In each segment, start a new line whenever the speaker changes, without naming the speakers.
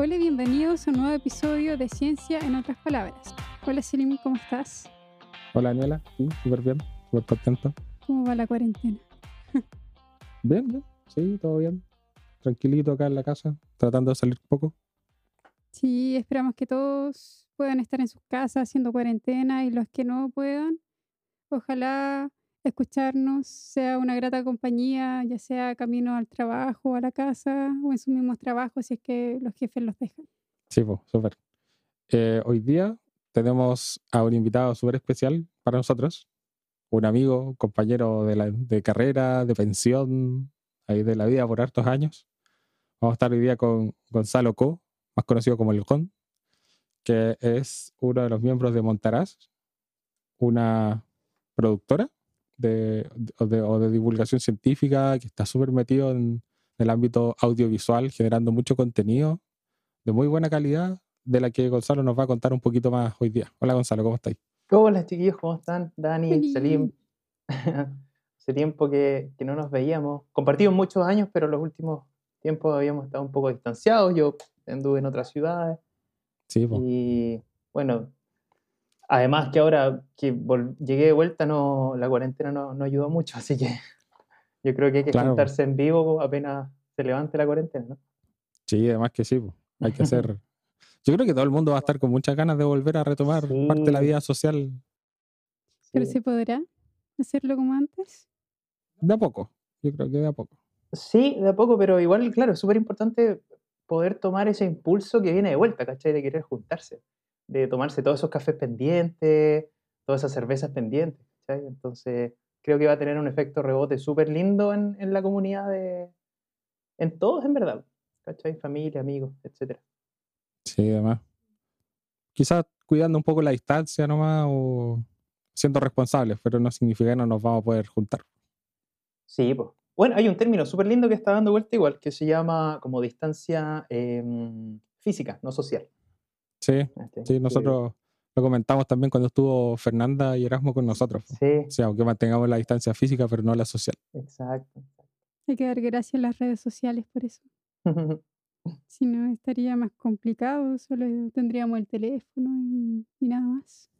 Hola y bienvenidos a un nuevo episodio de Ciencia en otras palabras. Hola Selim, ¿cómo estás?
Hola Daniela, sí, súper bien, súper contento.
¿Cómo va la cuarentena?
Bien, bien, sí, todo bien. Tranquilito acá en la casa, tratando de salir poco.
Sí, esperamos que todos puedan estar en sus casas haciendo cuarentena y los que no puedan, ojalá escucharnos sea una grata compañía, ya sea camino al trabajo, a la casa o en sus mismos trabajos si es que los jefes los dejan.
Sí, pues, súper. Eh, hoy día tenemos a un invitado súper especial para nosotros, un amigo, compañero de, de carrera, de pensión, ahí de la vida por hartos años. Vamos a estar hoy día con Gonzalo Co, más conocido como el Con, que es uno de los miembros de Montaraz, una productora de, o, de, o de divulgación científica que está súper metido en el ámbito audiovisual, generando mucho contenido de muy buena calidad, de la que Gonzalo nos va a contar un poquito más hoy día. Hola Gonzalo, ¿cómo estáis?
Hola chiquillos, ¿cómo están? Dani, Salim. Hace tiempo que, que, no nos veíamos. Compartimos muchos años, pero los últimos tiempos habíamos estado un poco distanciados. Yo anduve en otras ciudades.
Sí, pues.
Y bueno, además que ahora que llegué de vuelta, no, la cuarentena no, no, ayudó mucho, así que yo creo que hay que
Claro.
juntarse en vivo apenas se levante la cuarentena, ¿no?
Sí, además que sí, hay que hacer... Yo creo que todo el mundo va a estar con muchas ganas de volver a retomar
Sí.
parte de la vida social
¿Pero
Sí.
se podrá hacerlo como antes?
de a poco. Yo creo que de a poco.
Sí, de a poco, pero igual, claro, es súper importante poder tomar ese impulso que viene de vuelta, ¿cachai? De querer juntarse, de tomarse todos esos cafés pendientes, todas esas cervezas pendientes, ¿cachai? Entonces, creo que va a tener un efecto rebote súper lindo en, en la comunidad de... en todos, en verdad, ¿cachai? Familia, amigos, etcétera.
Sí, además. Quizás cuidando un poco la distancia nomás o siendo responsables, pero no significa que no nos vamos a poder juntar.
Sí, pues. Bueno, hay un término súper lindo que está dando vuelta igual, que se llama como distancia em, física, no social.
Sí,
¿cachai?
sí,
Que-
nosotros lo comentamos también cuando estuvo Fernanda y Erasmo con nosotros.
Sí,
O sea, aunque mantengamos la distancia física, pero no la social.
exacto.
Hay que dar gracias a las redes sociales por eso. Si no, estaría más complicado, solo tendríamos el teléfono y, y nada más.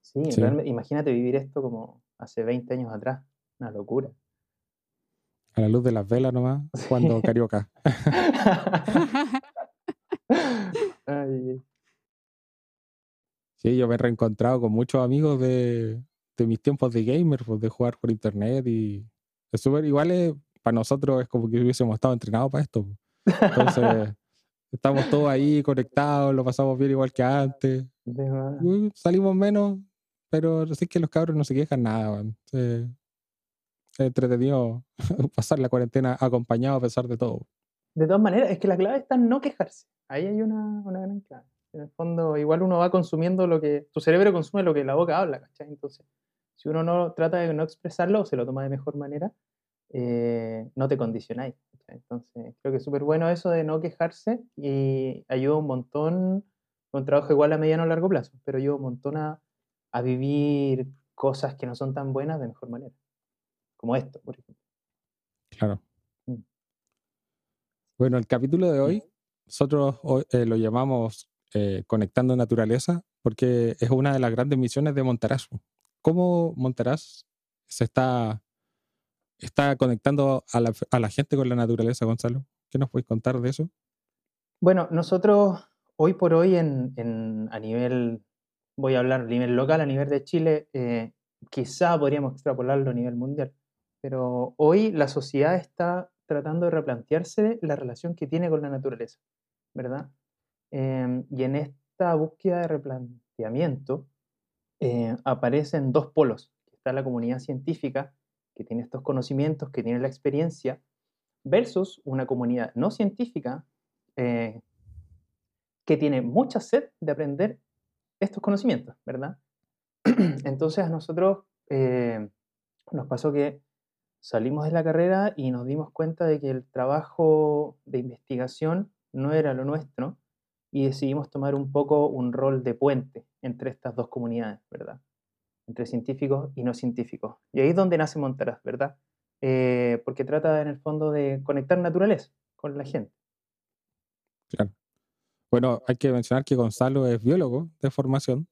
Sí,
Sí.
realmente, imagínate vivir esto como hace 20 años atrás. Una locura.
A la luz de las velas nomás, cuando carioca.
Ay.
Sí, yo me he reencontrado con muchos amigos de, de mis tiempos de gamer, pues, de jugar por internet y es súper igual es- para nosotros es como que hubiésemos estado entrenados para esto. pues. Entonces, estamos todos ahí conectados, lo pasamos bien igual que antes. Uh, Salimos menos, pero sí que los cabros no se quejan nada, Es entretenido pasar la cuarentena acompañado a pesar de todo.
De todas maneras, es que la clave está en no quejarse. Ahí hay una, una gran clave. En el fondo, igual uno va consumiendo lo que. Tu cerebro consume lo que la boca habla, ¿cachai? Entonces, si uno no trata de no expresarlo o se lo toma de mejor manera, eh, no te condicionáis. Entonces, creo que es súper bueno eso de no quejarse y ayuda un montón. Un trabajo igual a mediano o largo plazo, pero ayuda un montón a, a vivir cosas que no son tan buenas de mejor manera. Como esto, por ejemplo.
Claro. Bueno, el capítulo de hoy, nosotros eh, lo llamamos eh, Conectando Naturaleza, porque es una de las grandes misiones de Montaraz. ¿Cómo Montaraz se está, está conectando a la, a la gente con la naturaleza, Gonzalo? ¿Qué nos puedes contar de eso?
Bueno, nosotros hoy por hoy en, en- a nivel, voy a hablar a nivel local, a nivel de Chile, eh, quizá podríamos extrapolarlo a nivel mundial, pero hoy la sociedad está tratando de replantearse la relación que tiene con la naturaleza, ¿verdad? Em, y en esta búsqueda de replanteamiento eh, aparecen dos polos. Está la comunidad científica, que tiene estos conocimientos, que tiene la experiencia, versus una comunidad no científica eh, que tiene mucha sed de aprender estos conocimientos, ¿verdad? Entonces a nosotros eh, nos pasó que salimos de la carrera y nos dimos cuenta de que el trabajo de investigación no era lo nuestro y decidimos tomar un poco un rol de puente entre estas dos comunidades, ¿verdad? Entre científicos y no científicos. Y ahí es donde nace Montaraz, ¿verdad? Eh, porque trata en el fondo de conectar naturaleza con la gente.
Claro. Bueno, hay que mencionar que Gonzalo es biólogo de formación.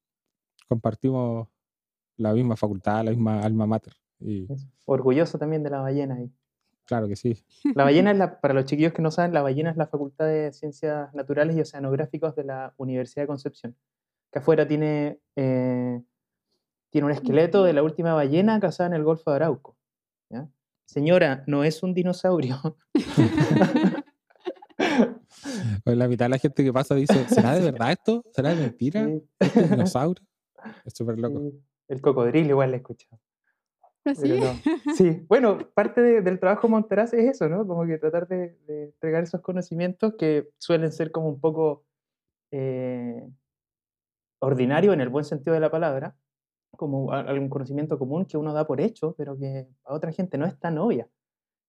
Compartimos la misma facultad, la misma alma mater. Y
Orgulloso también de la ballena ahí.
claro que sí.
La ballena es la, para los chiquillos que no saben, la ballena es la Facultad de Ciencias Naturales y Oceanográficos de la Universidad de Concepción. Que afuera tiene, eh, tiene un esqueleto de la última ballena cazada en el Golfo de Arauco. ¿ya? Señora, no es un dinosaurio.
Pues la mitad de la gente que pasa dice, ¿será de verdad esto? ¿Será de mentira? ¿Este es dinosaurio? Es súper loco.
El cocodrilo igual le he escuchado.
Así.
Pero no. Sí, bueno, parte de- del trabajo Monteraz es eso, ¿no? Como que tratar de, de entregar esos conocimientos que suelen ser como un poco eh, ordinario en el buen sentido de la palabra, como algún conocimiento común que uno da por hecho, pero que a otra gente no es tan obvia.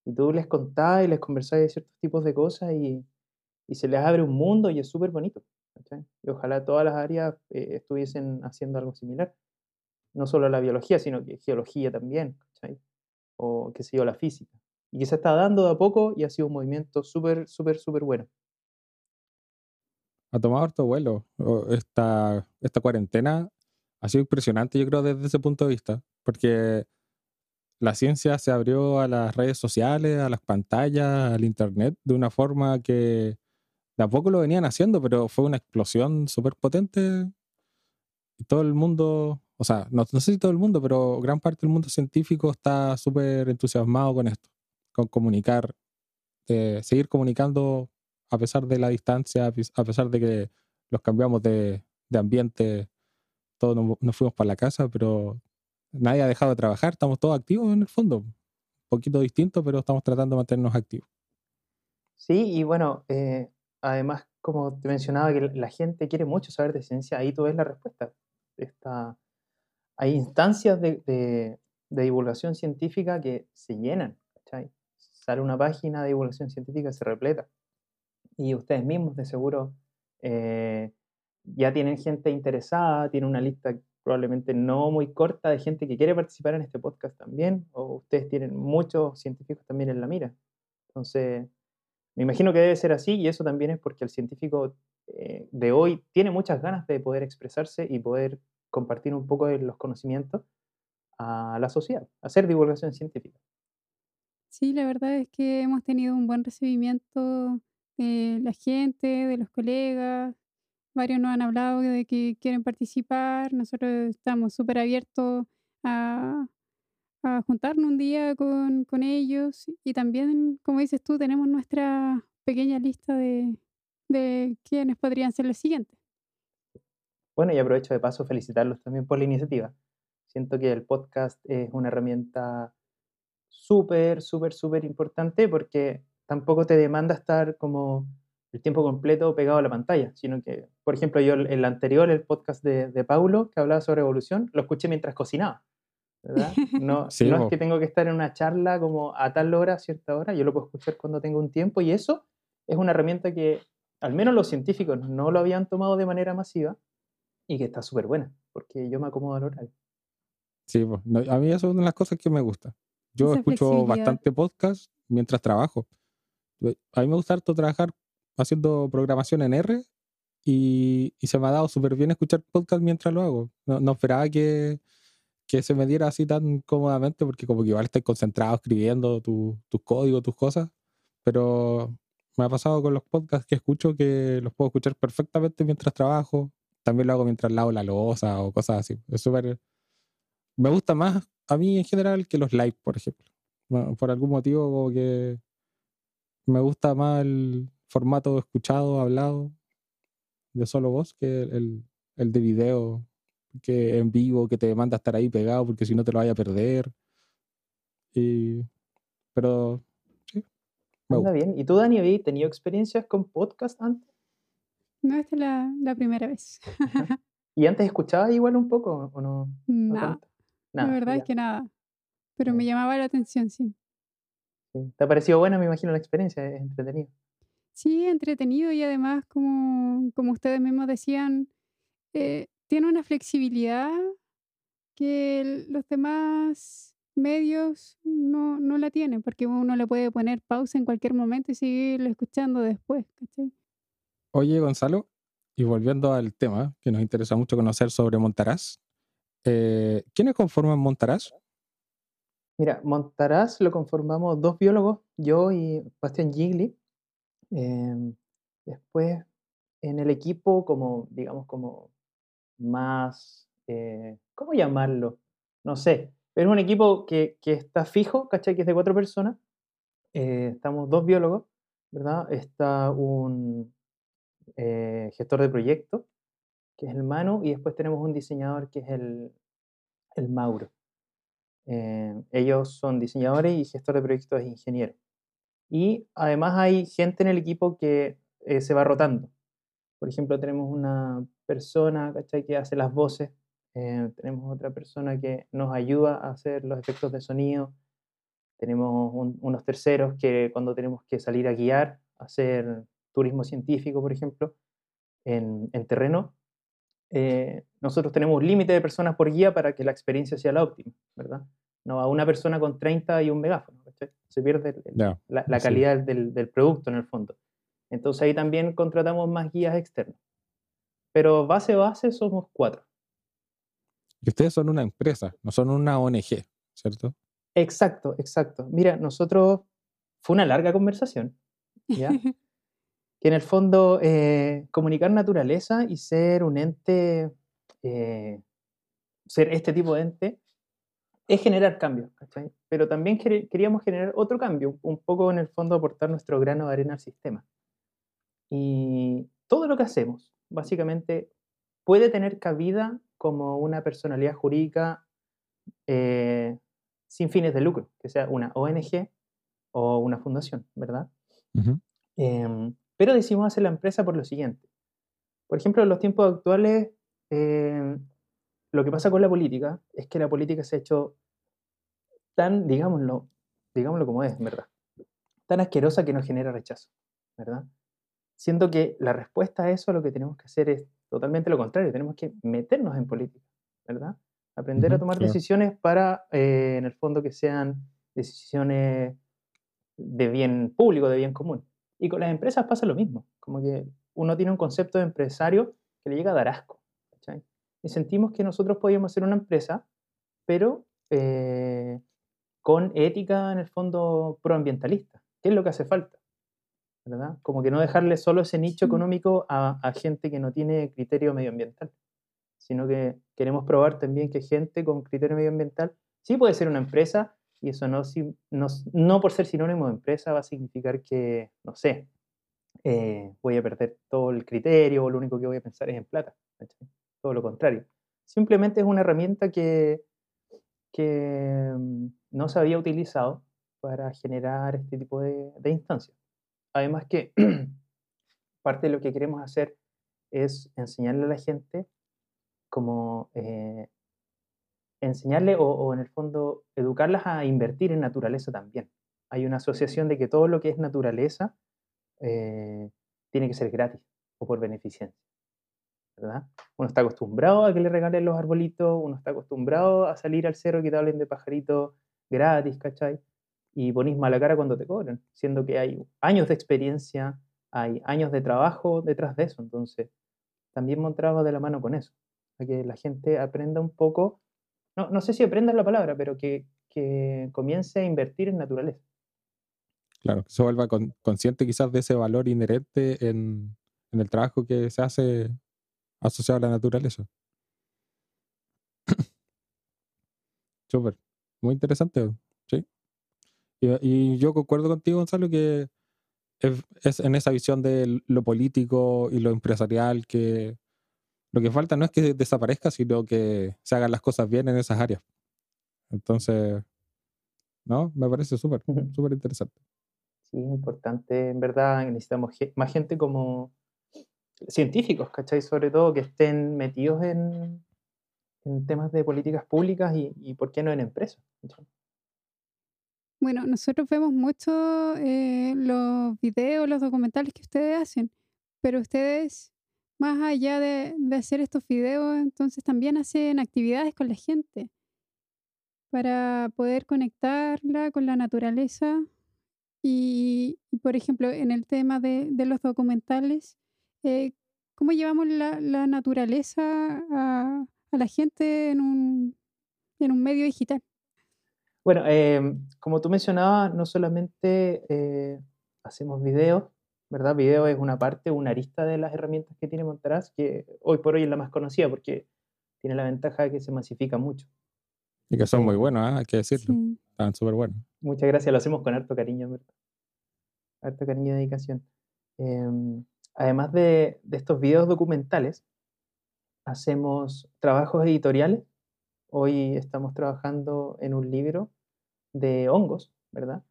Y tú les contás y les conversás de ciertos tipos de cosas y, y se les abre un mundo y es súper bonito. Y ojalá todas las áreas eh, estuviesen haciendo algo similar. No solo la biología, sino que geología también, ¿cachai? o qué sé yo, la física. Y que se está dando de a poco y ha sido un movimiento súper, súper, súper bueno.
ha tomado harto vuelo. Esta, esta cuarentena ha sido impresionante, yo creo, desde ese punto de vista, porque la ciencia se abrió a las redes sociales, a las pantallas, al internet, de una forma que de a poco lo venían haciendo, pero fue una explosión súper potente. Todo el mundo, o sea, no, no sé si todo el mundo, pero gran parte del mundo científico está súper entusiasmado con esto, con comunicar, seguir comunicando a pesar de la distancia, a pes- a pesar de que los cambiamos de, de ambiente, todos nos, fuimos para la casa, pero nadie ha dejado de trabajar, estamos todos activos en el fondo. Un poquito distinto, pero estamos tratando de mantenernos activos.
Sí, y bueno, eh, además, como te mencionaba, que la gente quiere mucho saber de ciencia, ahí tú ves la respuesta. Está, hay instancias de, de- divulgación científica que se llenan, ¿cachai? Sale una página de divulgación científica, se repleta. Y ustedes mismos, de seguro, eh, ya tienen gente interesada, tienen una lista probablemente no muy corta de gente que quiere participar en este podcast también, o ustedes tienen muchos científicos también en la mira. Entonces, me imagino que debe ser así y eso también es porque el científico eh, de hoy tiene muchas ganas de poder expresarse y poder compartir un poco de los conocimientos a la sociedad, hacer divulgación científica.
Sí, la verdad es que hemos tenido un buen recibimiento de la gente, de los colegas. Varios nos han hablado de que quieren participar. Nosotros estamos súper abiertos a, juntarnos un día con, con ellos. Y también, como dices tú, tenemos nuestra pequeña lista de, de quiénes podrían ser los siguientes.
Bueno, y aprovecho de paso felicitarlos también por la iniciativa. Siento que el podcast es una herramienta súper, súper, súper importante porque tampoco te demanda estar como el tiempo completo pegado a la pantalla, sino que, por ejemplo, yo el, anterior, el podcast de, de Paulo, que hablaba sobre evolución, lo escuché mientras cocinaba, ¿verdad? No,
Sí,
no es que tengo que estar en una charla como a tal hora, a cierta hora, yo lo puedo escuchar cuando tengo un tiempo y eso es una herramienta que al menos los científicos no lo habían tomado de manera masiva y que está súper buena, porque yo me acomodo al horario.
Sí, pues, no, a mí eso es una de las cosas que me gusta. Yo
Esa
escucho bastante podcast mientras trabajo. A mí me gusta harto trabajar haciendo programación en R y, y se me ha dado súper bien escuchar podcast mientras lo hago. No, no esperaba que, que se me diera así tan cómodamente porque como que igual estoy concentrado escribiendo tu- tus códigos, tus cosas, pero me ha pasado con los podcasts que escucho que los puedo escuchar perfectamente mientras trabajo. También lo hago mientras lavo la loza o cosas así. Es súper me gusta más a mí en general que los live, por ejemplo. Por algún motivo como que me gusta más el formato escuchado, hablado, de solo voz, que el, el de video, que en vivo, que te demanda estar ahí pegado porque si no te lo vaya a perder. Y, pero sí, me
Anda
gusta.
bien. ¿Y tú, Dani, habías tenido experiencias con podcast antes?
No, esta es la, la primera vez.
¿Y antes escuchabas igual un poco o no? no
No,
tanto?
la
Nada,
verdad
ya.
es que nada. Pero me llamaba la atención, sí.
Sí. ¿Te ha parecido buena, me imagino, la experiencia? Es entretenido.
Sí, entretenido y además, como, como ustedes mismos decían, eh, tiene una flexibilidad que los demás medios no, no la tienen, porque uno le puede poner pausa en cualquier momento y seguirlo escuchando después, ¿cachai?
Oye, Gonzalo, y volviendo al tema que nos interesa mucho conocer sobre Montaraz, eh, ¿quiénes conforman Montaraz?
Mira, Montaraz lo conformamos dos biólogos, yo y Bastian Gigli. Em, después, en el equipo, como, digamos, como más, eh, ¿cómo llamarlo? No sé, pero es un equipo que, que está fijo, ¿cachai? Que es de cuatro personas. Eh, estamos dos biólogos, ¿verdad? Está un eh, gestor de proyecto, que es el Manu, y después tenemos un diseñador que es el, el Mauro. Eh, ellos son diseñadores y gestor de proyectos es ingeniero. Y además hay gente en el equipo que eh, se va rotando. Por ejemplo, tenemos una persona que hace las voces, eh, tenemos otra persona que nos ayuda a hacer los efectos de sonido, tenemos unos terceros que cuando tenemos que salir a guiar, hacer turismo científico, por ejemplo, en, en terreno, eh, nosotros tenemos un límite de personas por guía para que la experiencia sea la óptima, ¿verdad? No a una persona con 30 y un megáfono, Se pierde la, calidad del, del, producto en el fondo. Entonces ahí también contratamos más guías externos. Pero base base somos cuatro.
Y ustedes son una empresa, no son una ONG, ¿cierto?
Exacto, exacto. Mira, nosotros, fue una larga conversación, ¿ya? que en el fondo eh, comunicar naturaleza y ser un ente, eh, ser este tipo de ente, es generar cambios, Pero también queríamos generar otro cambio, un poco en el fondo aportar nuestro grano de arena al sistema. Y todo lo que hacemos, básicamente, puede tener cabida como una personalidad jurídica eh, sin fines de lucro, que sea una ONG o una fundación, ¿verdad? Pero decidimos hacer la empresa por lo siguiente. Por ejemplo, en los tiempos actuales, eh, lo que pasa con la política es que la política se ha hecho tan, digámoslo, digámoslo como es, ¿verdad? Tan asquerosa que nos genera rechazo, ¿verdad? Siento que la respuesta a eso lo que tenemos que hacer es totalmente lo contrario, tenemos que meternos en política, ¿verdad? Aprender a tomar decisiones para, eh, en el fondo, que sean decisiones de bien público, de bien común. Y con las empresas pasa lo mismo, como que uno tiene un concepto de empresario que le llega a dar asco. Y sentimos que nosotros podíamos ser una empresa, pero eh, con ética en el fondo proambientalista, que es lo que hace falta. ¿verdad? Como que no dejarle solo ese nicho económico a, a, gente que no tiene criterio medioambiental, sino que queremos probar también que gente con criterio medioambiental sí puede ser una empresa y eso no, no, no, por ser sinónimo de empresa va a significar que, no sé, eh, voy a perder todo el criterio o lo único que voy a pensar es en plata. Todo lo contrario. Simplemente es una herramienta que, que mm, no se había utilizado para generar este tipo de, de instancias. Además que parte de lo que queremos hacer es enseñarle a la gente como eh, enseñarle o, en el fondo educarlas a invertir en naturaleza también. Hay una asociación de que todo lo que es naturaleza eh, tiene que ser gratis o por beneficencia. ¿verdad? Uno está acostumbrado a que le regalen los arbolitos, uno está acostumbrado a salir al cerro y que te hablen de pajaritos gratis, ¿cachai? Y ponís mala cara cuando te cobran, siendo que hay años de experiencia, hay años de trabajo detrás de eso. Entonces, también montraba de la mano con eso, a que la gente aprenda un poco no, no sé si aprendas la palabra, pero que, que comience a invertir en naturaleza.
Claro, que se vuelva consciente quizás de ese valor inherente en, en, el trabajo que se hace asociado a la naturaleza. Súper, muy interesante, ¿sí? Y, yo concuerdo contigo, Gonzalo, que es, es, en esa visión de lo político y lo empresarial que lo que falta no es que desaparezca, sino que se hagan las cosas bien en esas áreas. Entonces, ¿no? Me parece súper, súper interesante.
Sí, importante, en verdad, necesitamos más gente como científicos, ¿cachai? Sobre todo que estén metidos en, en temas de políticas públicas y, y, ¿por qué no en empresas?
Bueno, nosotros vemos mucho eh, los videos, los documentales que ustedes hacen, pero ustedes más allá de, hacer estos videos, entonces también hacen actividades con la gente para poder conectarla con la naturaleza. Y, por ejemplo, en el tema de, los documentales, eh, cómo llevamos la, naturaleza a, la gente en un, en un medio digital.
Bueno, eh, como tú mencionabas, no solamente eh, hacemos videos, ¿verdad? Video es una parte, una arista de las herramientas que tiene Montaraz, que hoy por hoy es la más conocida porque tiene la ventaja de que se masifica mucho.
Y que son muy buenos, ¿ah? hay que decirlo.
Sí.
Están súper buenos.
Muchas gracias, lo hacemos con harto cariño, ¿verdad? Harto cariño y dedicación. Em, además de, de estos videos documentales, hacemos trabajos editoriales. Hoy estamos trabajando en un libro de hongos, ¿verdad?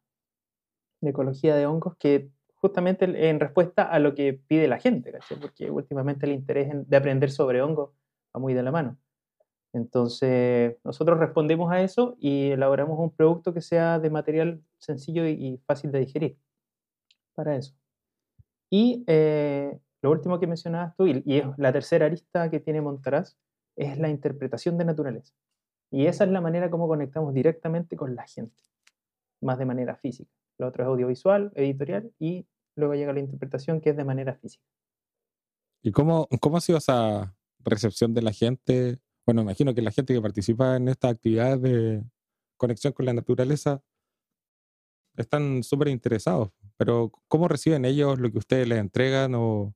De ecología de hongos, que justamente en respuesta a lo que pide la gente. Porque últimamente el interés en- de aprender sobre hongos va muy de la mano. Entonces, nosotros respondemos a eso y elaboramos un producto que sea de material sencillo y, y fácil de digerir para eso. Y eh, lo último que mencionabas tú, y, y es la tercera arista que tiene Montaraz, es la interpretación de naturaleza. Y esa es la manera como conectamos directamente con la gente, más de manera física. Lo otro es audiovisual, editorial, y luego llega la interpretación que es de manera física.
¿Y cómo, cómo ha sido esa recepción de la gente? Bueno, imagino que la gente que participa en estas actividades de conexión con la naturaleza están súper interesados, pero ¿cómo reciben ellos lo que ustedes les entregan o,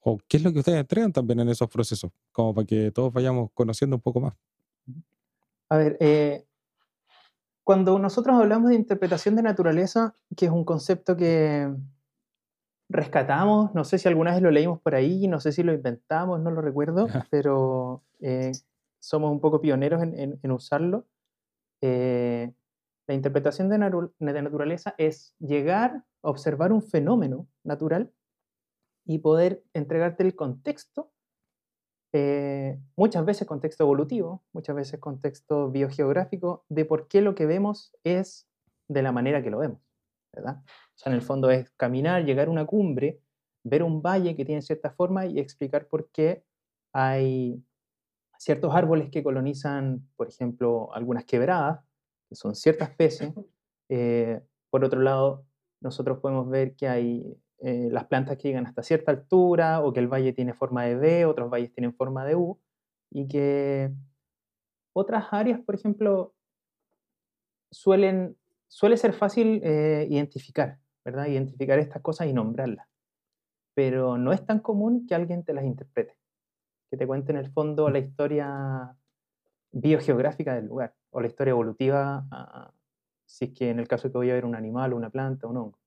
o qué es lo que ustedes entregan también en esos procesos? Como para que todos vayamos conociendo un poco más.
A ver, eh, cuando nosotros hablamos de interpretación de naturaleza, que es un concepto que rescatamos, no sé si alguna vez lo leímos por ahí, no sé si lo inventamos, no lo recuerdo, pero eh, somos un poco pioneros en, en- en usarlo. Eh, la interpretación de, de naturaleza es llegar a observar un fenómeno natural y poder entregarte el contexto eh, muchas veces contexto evolutivo, muchas veces contexto biogeográfico, de por qué lo que vemos es de la manera que lo vemos, ¿verdad? O sea, en el fondo es caminar, llegar a una cumbre, ver un valle que tiene cierta forma y explicar por qué hay ciertos árboles que colonizan, por ejemplo, algunas quebradas, que son ciertas especies. Eh, por otro lado, nosotros podemos ver que hay eh, las plantas que llegan hasta cierta altura o que el valle tiene forma de V, otros valles tienen forma de U, y que otras áreas, por ejemplo, suelen, suele ser fácil eh, identificar, ¿verdad? Identificar estas cosas y nombrarlas. Pero no es tan común que alguien te las interprete, que te cuente en el fondo la historia biogeográfica del lugar o la historia evolutiva, si es que en el caso que voy a ver un animal, una planta, un hongo.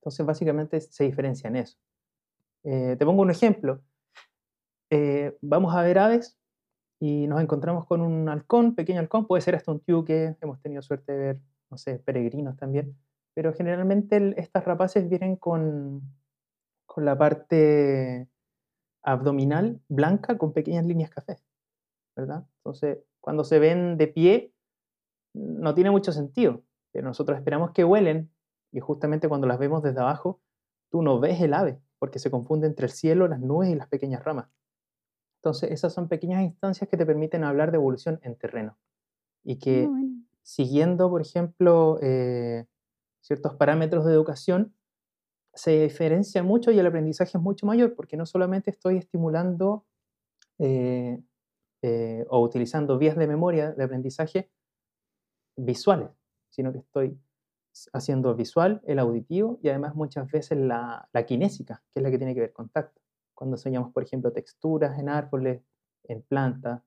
Entonces, básicamente se diferencia en eso. Eh, te pongo un ejemplo. Eh, vamos a ver aves y nos encontramos con un halcón, pequeño halcón, puede ser hasta un tiuque, hemos tenido suerte de ver, no sé, peregrinos también, pero generalmente estas rapaces vienen con, con la parte abdominal blanca con pequeñas líneas cafés, ¿verdad? Entonces, cuando se ven de pie, no tiene mucho sentido, pero nosotros esperamos que huelen y justamente cuando las vemos desde abajo, tú no ves el ave, porque se confunde entre el cielo, las nubes y las pequeñas ramas. Entonces, esas son pequeñas instancias que te permiten hablar de evolución en terreno. Y
Ah,
que
bueno.
siguiendo, por ejemplo, eh, ciertos parámetros de educación, se diferencia mucho y el aprendizaje es mucho mayor, porque no solamente estoy estimulando eh, eh, o utilizando vías de memoria de aprendizaje visuales, sino que estoy haciendo visual, el auditivo y además muchas veces la, la kinésica, que es la que tiene que ver con tacto. Cuando enseñamos, por ejemplo, texturas en árboles, en plantas,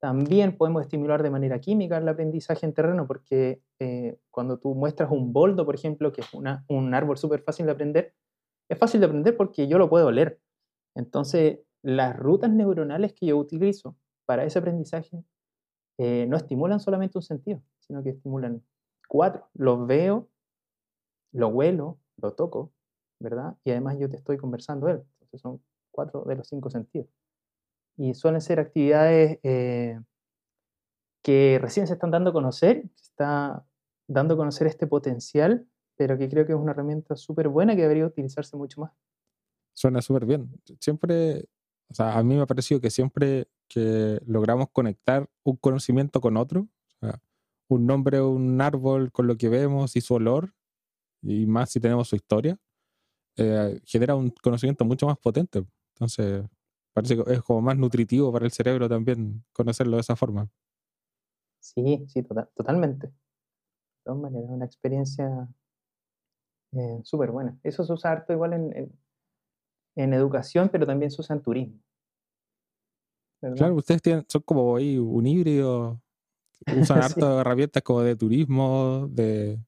también podemos estimular de manera química el aprendizaje en terreno, porque eh, cuando tú muestras un boldo, por ejemplo, que es una- un árbol súper fácil de aprender, es fácil de aprender porque yo lo puedo oler. Entonces, las rutas neuronales que yo utilizo para ese aprendizaje eh, no estimulan solamente un sentido, sino que estimulan cuatro. Lo veo, lo huelo, lo toco, ¿verdad? Y además yo te estoy conversando él. Entonces son cuatro de los cinco sentidos. Y suelen ser actividades eh, que recién se están dando a conocer, se está dando a conocer este potencial, pero que creo que es una herramienta súper buena que debería utilizarse mucho más.
Suena súper bien. Siempre, o sea, a mí me ha parecido que siempre que logramos conectar un conocimiento con otro, o un nombre, un árbol con lo que vemos y su olor, y más si tenemos su historia, eh, genera un conocimiento mucho más potente. Entonces, parece que es como más nutritivo para el cerebro también conocerlo de esa forma.
Sí, sí, totalmente. De todas maneras, una experiencia eh, súper buena. Eso se usa harto igual en, en, educación, pero también se usa en turismo.
Claro, ustedes tienen, son como ahí un híbrido, usan harto herramientas como de turismo, de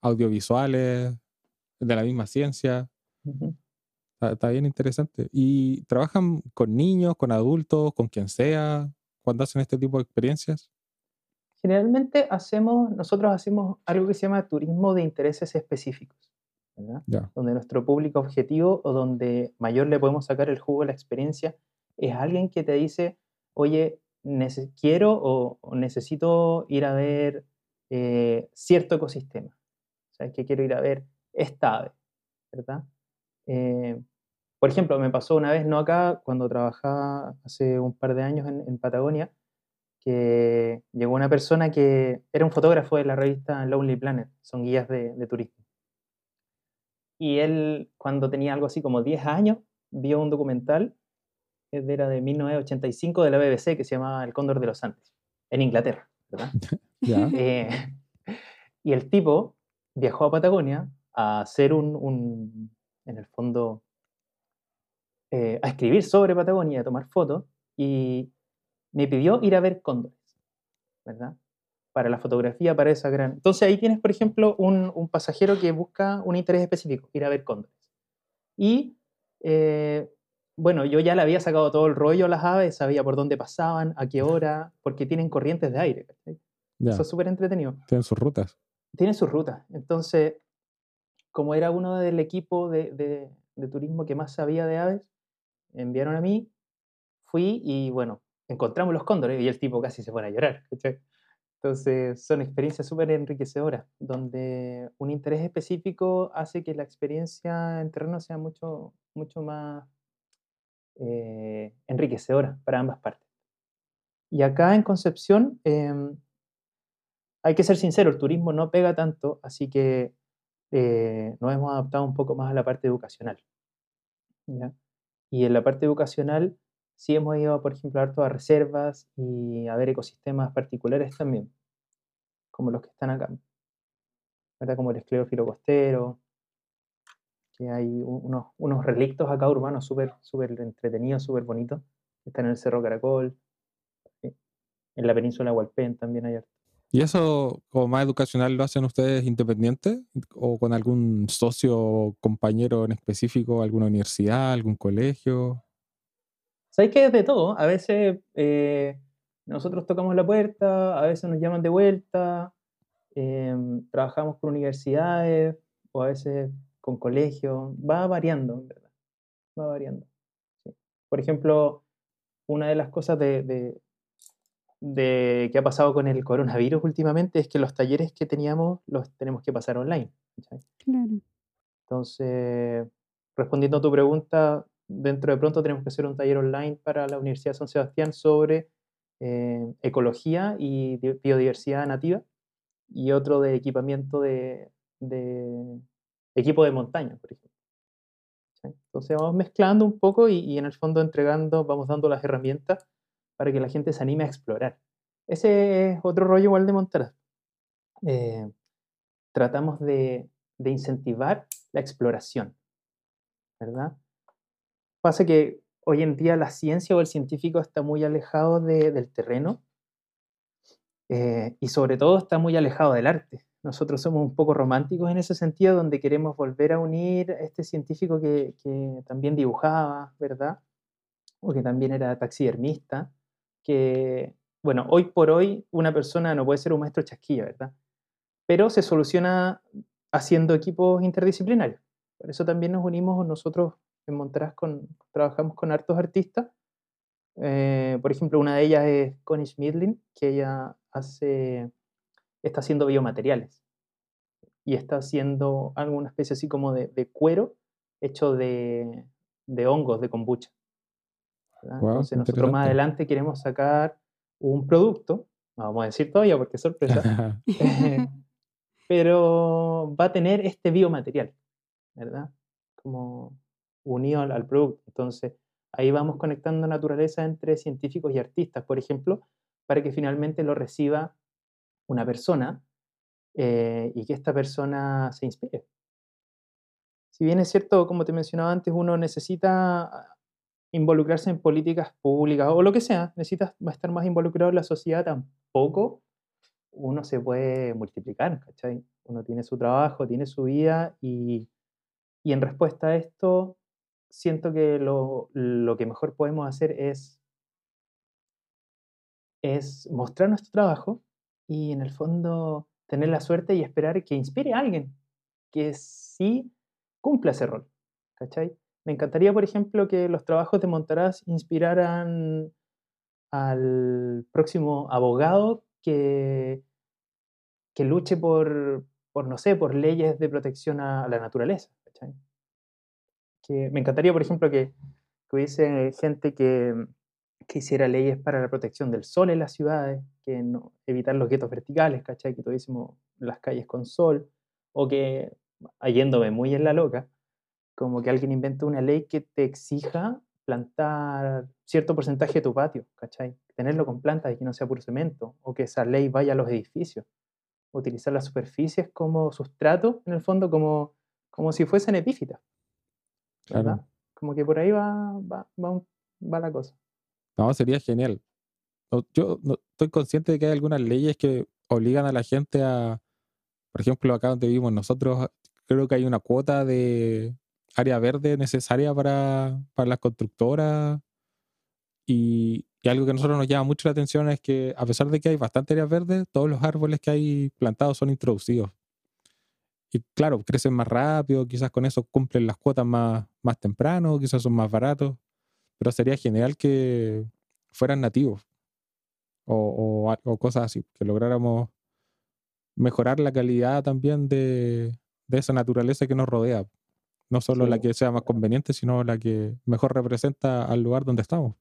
audiovisuales, de la misma ciencia. está, bien interesante. ¿Y trabajan con niños, con adultos, con quien sea, cuando hacen este tipo de experiencias?
Generalmente hacemos, nosotros hacemos algo que se llama turismo de intereses específicos, donde nuestro público objetivo o donde mayor le podemos sacar el jugo de la experiencia es alguien que te dice, oye, quiero o, necesito ir a ver eh, cierto ecosistema. O sea, es que quiero ir a ver esta ave, ¿verdad? Eh, por ejemplo, me pasó una vez, no acá, cuando trabajaba hace un par de años en, Patagonia, que llegó una persona que era un fotógrafo de la revista Lonely Planet, son guías de, de turismo. Y él, cuando tenía algo así como 10 años, vio un documental era de 1985 de la BBC que se llamaba El Cóndor de los Andes, en Inglaterra, ¿verdad? Eh, y el tipo viajó a Patagonia a hacer un, en el fondo, eh, a escribir sobre Patagonia, a tomar fotos, y me pidió ir a ver cóndores, ¿verdad? Para la fotografía, para esa gran... Entonces ahí tienes, por ejemplo, un, un pasajero que busca un interés específico, ir a ver cóndores. Y eh, bueno, yo ya le había sacado todo el rollo a las aves, sabía por dónde pasaban, a qué hora, porque tienen corrientes de aire. Eso es súper entretenido.
Tienen sus rutas.
Tienen sus rutas. Entonces, como era uno del equipo de, turismo que más sabía de aves, enviaron a mí, fui y bueno, encontramos los cóndores y el tipo casi se pone a llorar. Entonces, son experiencias súper enriquecedoras, donde un interés específico hace que la experiencia en terreno sea mucho, mucho más eh, enriquecedora para ambas partes. Y acá en Concepción, em, hay que ser sincero, el turismo no pega tanto, así que eh, nos hemos adaptado un poco más a la parte educacional. Y en la parte educacional sí hemos ido, por ejemplo, a todas reservas y a ver ecosistemas particulares también, como los que están acá, ¿verdad? como el esclerófilo costero, hay unos, relictos acá urbanos súper super entretenidos, súper bonitos. Están en el Cerro Caracol, en la península de Hualpén también hay
¿Y eso como más educacional lo hacen ustedes independientes o con algún socio o compañero en específico, alguna universidad, algún colegio?
Sabéis que es de todo. A veces eh, nosotros tocamos la puerta, a veces nos llaman de vuelta, em, trabajamos con universidades o a veces con colegio, va variando, en verdad, va variando. Por ejemplo, una de las cosas de, que ha pasado con el coronavirus últimamente es que los talleres que teníamos los tenemos que pasar online. Claro. Entonces, respondiendo a tu pregunta, dentro de pronto tenemos que hacer un taller online para la Universidad de San Sebastián sobre eh, ecología y biodiversidad nativa y otro de equipamiento de, equipo de montaña, por ejemplo. Entonces vamos mezclando un poco y, en el fondo entregando, vamos dando las herramientas para que la gente se anime a explorar. Ese es otro rollo igual de montar. Eh, tratamos de, incentivar la exploración, ¿verdad? Pasa que hoy en día la ciencia o el científico está muy alejado del terreno eh, y sobre todo está muy alejado del arte. Nosotros somos un poco románticos en ese sentido, donde queremos volver a unir a este científico que, también dibujaba, ¿verdad? O que también era taxidermista, que, bueno, hoy por hoy una persona no puede ser un maestro chasquilla, ¿verdad? Pero se soluciona haciendo equipos interdisciplinarios. Por eso también nos unimos nosotros en Monteras, con, trabajamos con hartos artistas. Eh, por ejemplo, una de ellas es Connie Schmidlin, que ella hace está haciendo biomateriales y está haciendo alguna especie así como de, cuero hecho de, hongos de kombucha. Entonces nosotros más adelante queremos sacar un producto, no vamos a decir todavía porque es sorpresa, pero va a tener este biomaterial, ¿verdad? como unido al, al producto. Entonces, ahí vamos conectando naturaleza entre científicos y artistas, por ejemplo, para que finalmente lo reciba una persona eh, y que esta persona se inspire. Si bien es cierto, como te mencionaba antes, uno necesita involucrarse en políticas públicas o lo que sea, necesita estar más involucrado en la sociedad, tampoco uno se puede multiplicar, ¿cachai? Uno tiene su trabajo, tiene su vida y, y en respuesta a esto, siento que lo, lo, que mejor podemos hacer es, es mostrar nuestro trabajo y en el fondo tener la suerte y esperar que inspire a alguien que sí cumpla ese rol, ¿cachai? Me encantaría, por ejemplo, que los trabajos de Montaraz inspiraran al próximo abogado que, que luche por, por, no sé, por leyes de protección a la naturaleza. Que me encantaría, por ejemplo, que, que hubiese gente que, que, hiciera leyes para la protección del sol en las ciudades, que no, evitar los guetos verticales, ¿cachai? que tuviésemos las calles con sol, o que, yéndome muy en la loca, como que alguien invente una ley que te exija plantar cierto porcentaje de tu patio, ¿cachai? Tenerlo con plantas y que no sea puro cemento, o que esa ley vaya a los edificios. Utilizar las superficies como sustrato, en el fondo, como, como si fuesen epífitas. Claro. Como que por ahí va, va, va, la cosa.
No, sería genial. Yo no, estoy consciente de que hay algunas leyes que obligan a la gente a, por ejemplo, acá donde vivimos nosotros, creo que hay una cuota de área verde necesaria para, para las constructoras. Y, y, algo que a nosotros nos llama mucho la atención es que a pesar de que hay bastante áreas verdes, todos los árboles que hay plantados son introducidos. Y claro, crecen más rápido, quizás con eso cumplen las cuotas más, más temprano, quizás son más baratos, pero sería genial que fueran nativos o, o, o cosas así, que lográramos mejorar la calidad también de, de esa naturaleza que nos rodea. No solo la que sea más conveniente, sino la que mejor representa al lugar donde estamos.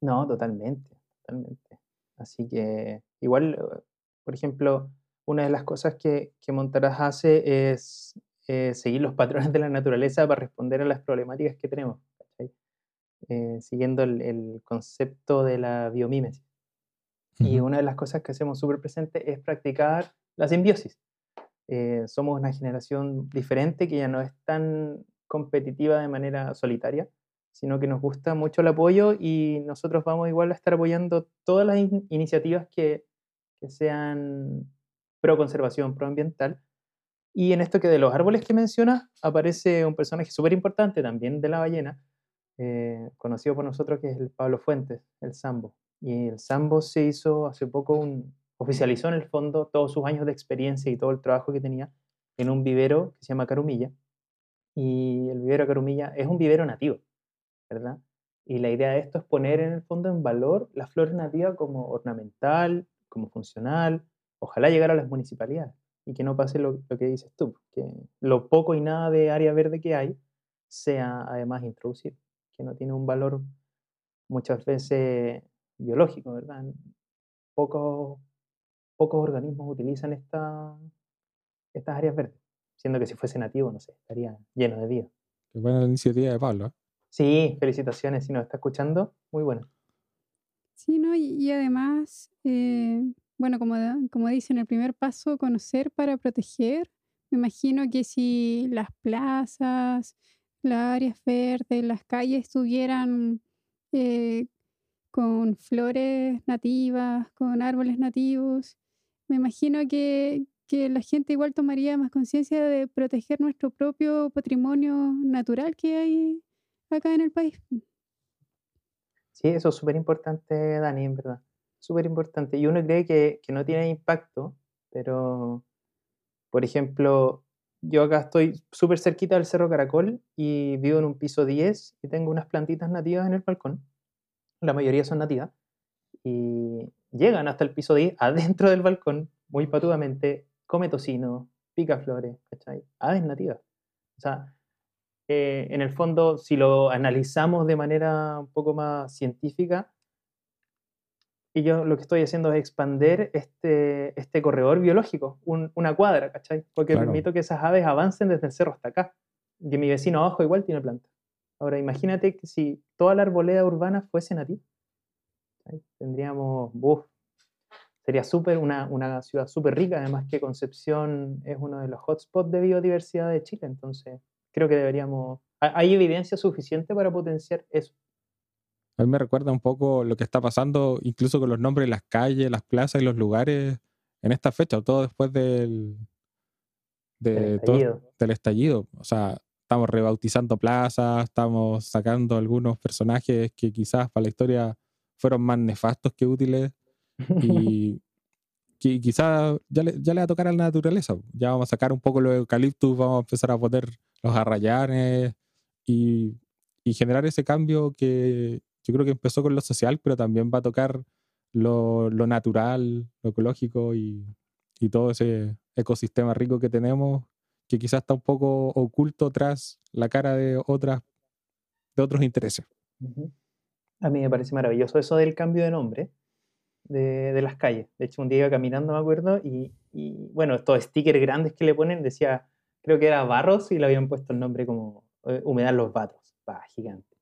No, totalmente, totalmente. Así que igual, eh, por ejemplo, una de las cosas que, que Montaraz hace es eh, seguir los patrones de la naturaleza para responder a las problemáticas que tenemos, eh, siguiendo el, concepto de la biomímesis. Y una de las cosas que hacemos súper presente es practicar la simbiosis. Eh, somos una generación diferente que ya no es tan competitiva de manera solitaria, sino que nos gusta mucho el apoyo y nosotros vamos igual a estar apoyando todas las iniciativas que, que sean pro conservación, pro ambiental. Y en esto que de los árboles que mencionas, aparece un personaje súper importante también de la ballena, eh, conocido por nosotros que es el Pablo Fuentes, el Sambo. Y el Sambo se hizo hace poco un, oficializó en el fondo todos sus años de experiencia y todo el trabajo que tenía en un vivero que se llama Carumilla. Y el vivero Carumilla es un vivero nativo, ¿verdad? Y la idea de esto es poner en el fondo en valor la flora nativa como ornamental, como funcional, ojalá llegar a las municipalidades y que no pase lo, lo, que dices tú, que lo poco y nada de área verde que hay sea además introducido, que no tiene un valor muchas veces biológico, ¿verdad? Pocos pocos organismos utilizan esta, estas áreas verdes, siendo que si fuese nativo, no sé, estaría lleno de vida.
Qué buena la iniciativa de Pablo. ¿eh?
Sí, felicitaciones, si nos está escuchando, muy buena.
Sí, ¿no? y, además, eh, bueno, como, como dicen, el primer paso, conocer para proteger. Me imagino que si las plazas, las áreas verdes, las calles estuvieran eh, con flores nativas, con árboles nativos, me imagino que, que la gente igual tomaría más conciencia de proteger nuestro propio patrimonio natural que hay acá en el país.
Sí, eso es súper importante, Dani, en verdad. Súper importante. Y uno cree que, que no tiene impacto, pero, por ejemplo, yo acá estoy súper cerquita del Cerro Caracol y vivo en un piso 10 y tengo unas plantitas nativas en el balcón. La mayoría son nativas. Y llegan hasta el piso 10 adentro del balcón, muy patudamente, come tocino, pica flores, ¿cachai? Aves nativas. O sea, eh, en el fondo, si lo analizamos de manera un poco más científica, y yo lo que estoy haciendo es expander este, este corredor biológico, una cuadra, ¿cachai? Porque permito que esas aves avancen desde el cerro hasta acá. que mi vecino abajo igual tiene planta. Ahora imagínate que si toda la arboleda urbana fuese nativa, tendríamos, sería súper una, una ciudad súper rica, además que Concepción es uno de los hotspots de biodiversidad de Chile, entonces creo que deberíamos, ha- hay evidencia suficiente para potenciar eso.
A mí me recuerda un poco lo que está pasando incluso con los nombres de las calles, las plazas y los lugares en esta fecha, todo después del, de
Del
todo-
estallido.
del estallido. O sea, estamos rebautizando plazas, estamos sacando algunos personajes que quizás para la historia fueron más nefastos que útiles y que quizás ya le, ya le va a tocar a la naturaleza. Ya vamos a sacar un poco los eucaliptus, vamos a empezar a poner los arrayanes y, y generar ese cambio que yo creo que empezó con lo social, pero también va a tocar lo, lo natural, lo ecológico y, y todo ese ecosistema rico que tenemos, que quizás está un poco oculto tras la cara de otras de otros intereses.
Ujú. A mí me parece maravilloso eso del cambio de nombre de, de las calles. De hecho, un día iba caminando, me acuerdo, y, y, bueno, estos stickers grandes que le ponen decía, creo que era Barros y le habían puesto el nombre como eh, Humedad Los Vatos. Pa, gigante.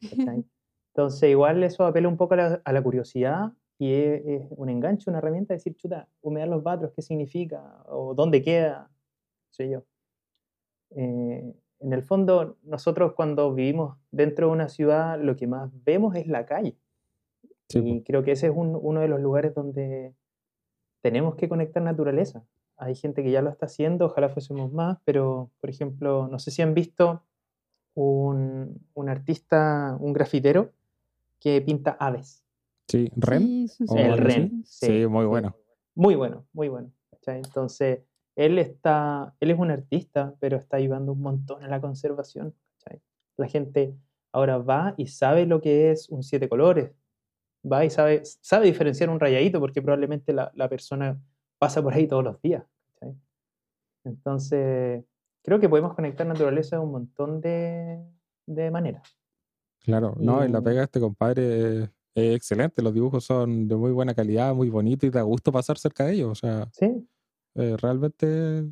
¿cachai? Entonces, igual eso apela un poco a la, a la curiosidad y es, es un enganche, una herramienta de decir, chuta, Humedad Los Vatos, ¿qué significa? ¿O dónde queda? Sé yo. Eh, en el fondo, nosotros cuando vivimos dentro de una ciudad, lo que más vemos es la calle.
Sí,
y creo que ese es un- uno de los lugares donde tenemos que conectar naturaleza. Hay gente que ya lo está haciendo, ojalá fuésemos más, pero por ejemplo, no sé si han visto un, un artista, un grafitero, que pinta aves.
Sí, Ren.
Sí, son
¿O
súper
El? Ren.
Sí, muy bueno.
Muy bueno, muy bueno. Entonces, él está, él es un artista, pero está ayudando un montón a la conservación. ¿cachai? La gente ahora va y sabe lo que es un siete colores. Va y sabe, sabe diferenciar un rayadito porque probablemente la, la persona pasa por ahí todos los días. ¿cachai? Entonces, creo que podemos conectar naturaleza de un montón de, de maneras.
Claro, no, y la pega de este compadre es, es excelente. Los dibujos son de muy buena calidad, muy bonitos y da gusto pasar cerca de ellos. O sea,
Sí,
eh, realmente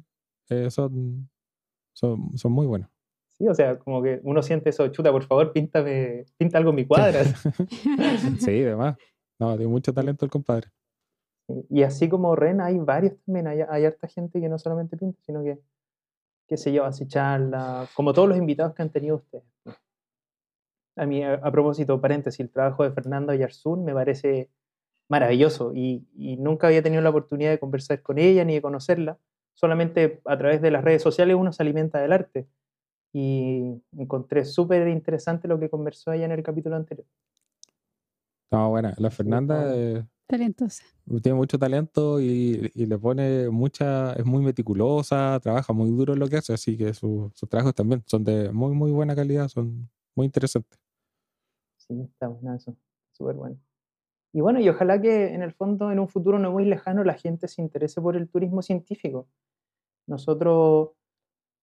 eh, son, son, son muy buenos.
sí, o sea, como que uno siente eso, chuta, por favor, píntame, pinta algo en mi cuadra.
sí, además. No, tiene mucho talento el compadre.
Y así como Ren, hay varios también, hay, hay harta gente que no solamente pinta, sino que, qué sé yo, hace charla, como todos los invitados que han tenido ustedes. A mí, a, a propósito, paréntesis, el trabajo de Fernando Ayarsun me parece maravilloso y, y nunca había tenido la oportunidad de conversar con ella ni de conocerla, solamente a través de las redes sociales uno se alimenta del arte. Y encontré súper interesante lo que conversó ella en el capítulo anterior.
No, bueno, la Fernanda eh,
talentosa.
tiene mucho talento y, y le pone mucha, es muy meticulosa, trabaja muy duro en lo que hace, así que su- sus trabajos también son de muy, muy buena calidad, son muy interesantes.
Sí, está bueno eso, súper bueno. Y bueno, y ojalá que en el fondo, en un futuro no muy lejano, la gente se interese por el turismo científico. Nosotros,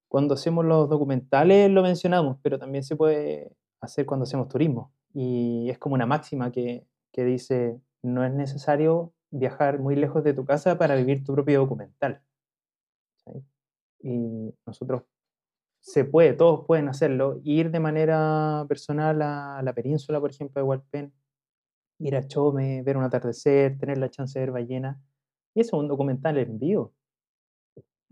cuando hacemos los documentales, lo mencionamos, pero también se puede hacer cuando hacemos turismo. Y es como una máxima que, que dice, no es necesario viajar muy lejos de tu casa para vivir tu propio documental. ¿cachai? Y nosotros se puede, todos pueden hacerlo, ir de manera personal a la península, por ejemplo, de Hualpén, ir a Chome, ver un atardecer, tener la chance de ver ballenas. Y eso es un documental en vivo.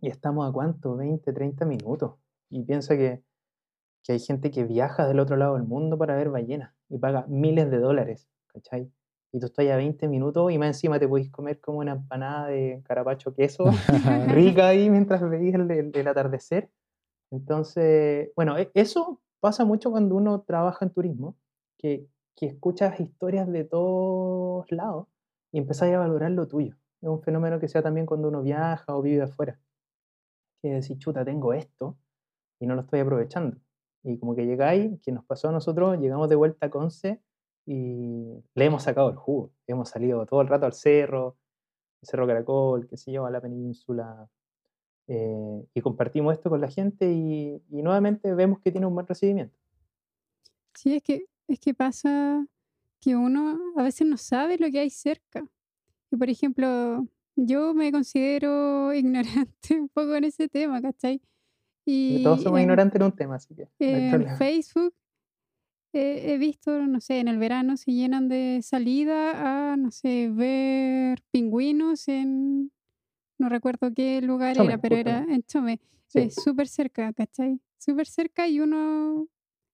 Y estamos a cuánto, 20, 30 minutos. Y piensa que, que hay gente que viaja del otro lado del mundo para ver ballenas y paga miles de dólares, ¿cachai? Y tú estás a 20 minutos y más encima te podéis comer como una empanada de carapacho queso rica ahí mientras veis el, el- el atardecer. Entonces, bueno, e- eso pasa mucho cuando uno trabaja en turismo, que, que escuchas historias de todos lados y empezás a valorar lo tuyo. Es un fenómeno que sea también cuando uno viaja o vive afuera. Que decís, chuta, tengo esto y no lo estoy aprovechando. Y como que llegáis, que nos pasó a nosotros, llegamos de vuelta a Conce y le hemos sacado el jugo. Hemos salido todo el rato al cerro, el Cerro Caracol, qué sé yo, a la península, eh, y compartimos esto con la gente y, y nuevamente vemos que tiene un buen recibimiento.
Sí, es que, es que pasa que uno a veces no sabe lo que hay cerca. Y por ejemplo, yo me considero ignorante un poco en ese tema, ¿cachai? Y
Todos somos
en-
ignorantes en un tema, así que no hay
en. Facebook eh, he visto, no sé, en el verano se llenan de salida a, no sé, ver pingüinos en, no recuerdo qué lugar
Chome,
era, pero era
justamente.
en Chome,
Sí.
es súper cerca, ¿cachai? Súper cerca y uno,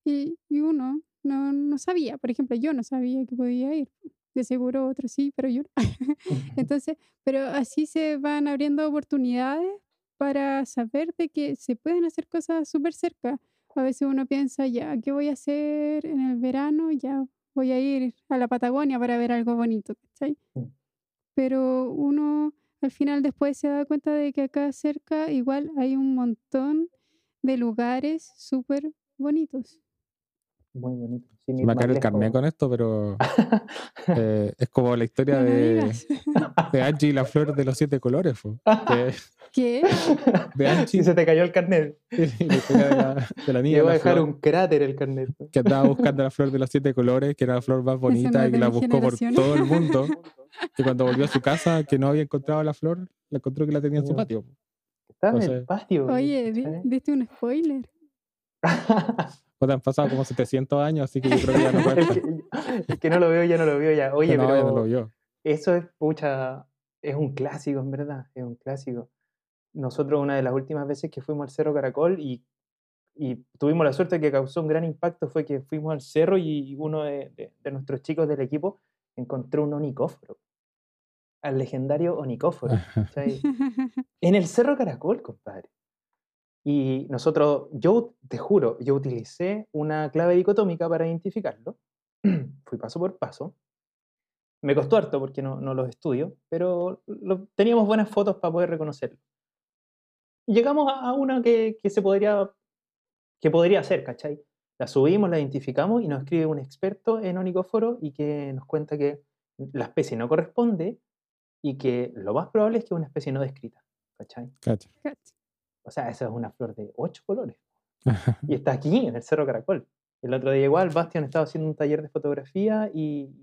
y, y uno no, no sabía, por ejemplo, yo no sabía que podía ir. De seguro otros sí, pero yo no. Entonces, pero así se van abriendo oportunidades para saber de que se pueden hacer cosas súper cerca. A veces uno piensa, ya, ¿qué voy a hacer en el verano? Ya voy a ir a la Patagonia para ver algo bonito, ¿cachai?
Mm.
Pero uno al final después se da cuenta de que acá cerca igual hay un montón de lugares súper bonitos.
Muy bonito. sin
Se
ir
me va a
más
caer el carnet con esto, pero eh, es como la historia de, de Angie y la flor de los siete colores. De,
¿Qué?
de Angie
Sí, se te cayó el carnet.
y la historia de la, de la niña
Te
y
voy a dejar
flor,
un cráter el carnet.
que andaba buscando la flor de los siete colores, que era la flor más bonita
no
y que la buscó por todo el mundo. Y cuando volvió a su casa, que no había encontrado la flor, la encontró que la tenía en su patio.
Está en el patio.
Oye,
¿cachai?
diste un spoiler.
Te han pasado como 700 años, así que yo creo que ya no
el,
cuenta.
que, el que no lo veo ya no lo veo ya. Oye,
no,
pero
ya no lo vio.
eso es, pucha, es un clásico, en verdad, es un clásico. Nosotros una de las últimas veces que fuimos al Cerro Caracol y, y tuvimos la suerte que causó un gran impacto fue que fuimos al cerro y uno de, de- de nuestros chicos del equipo encontró un onicóforo, al legendario onicóforo. En el Cerro Caracol, compadre. Y nosotros, yo te juro, yo utilicé una clave dicotómica para identificarlo. Fui paso por paso. Me costó harto porque no, no los estudio, pero lo- teníamos buenas fotos para poder reconocerlo. Llegamos a, a una que, que se podría, que podría ser, ¿cachai? La subimos, la identificamos y nos escribe un experto en onicóforo y que nos cuenta que la especie no corresponde y que lo más probable es que es una especie no descrita, ¿cachai?
Cacha.
Cacha.
O sea, esa es una flor de ocho colores. Y está aquí, en el Cerro Caracol. El otro día igual, Bastian estaba haciendo un taller de fotografía y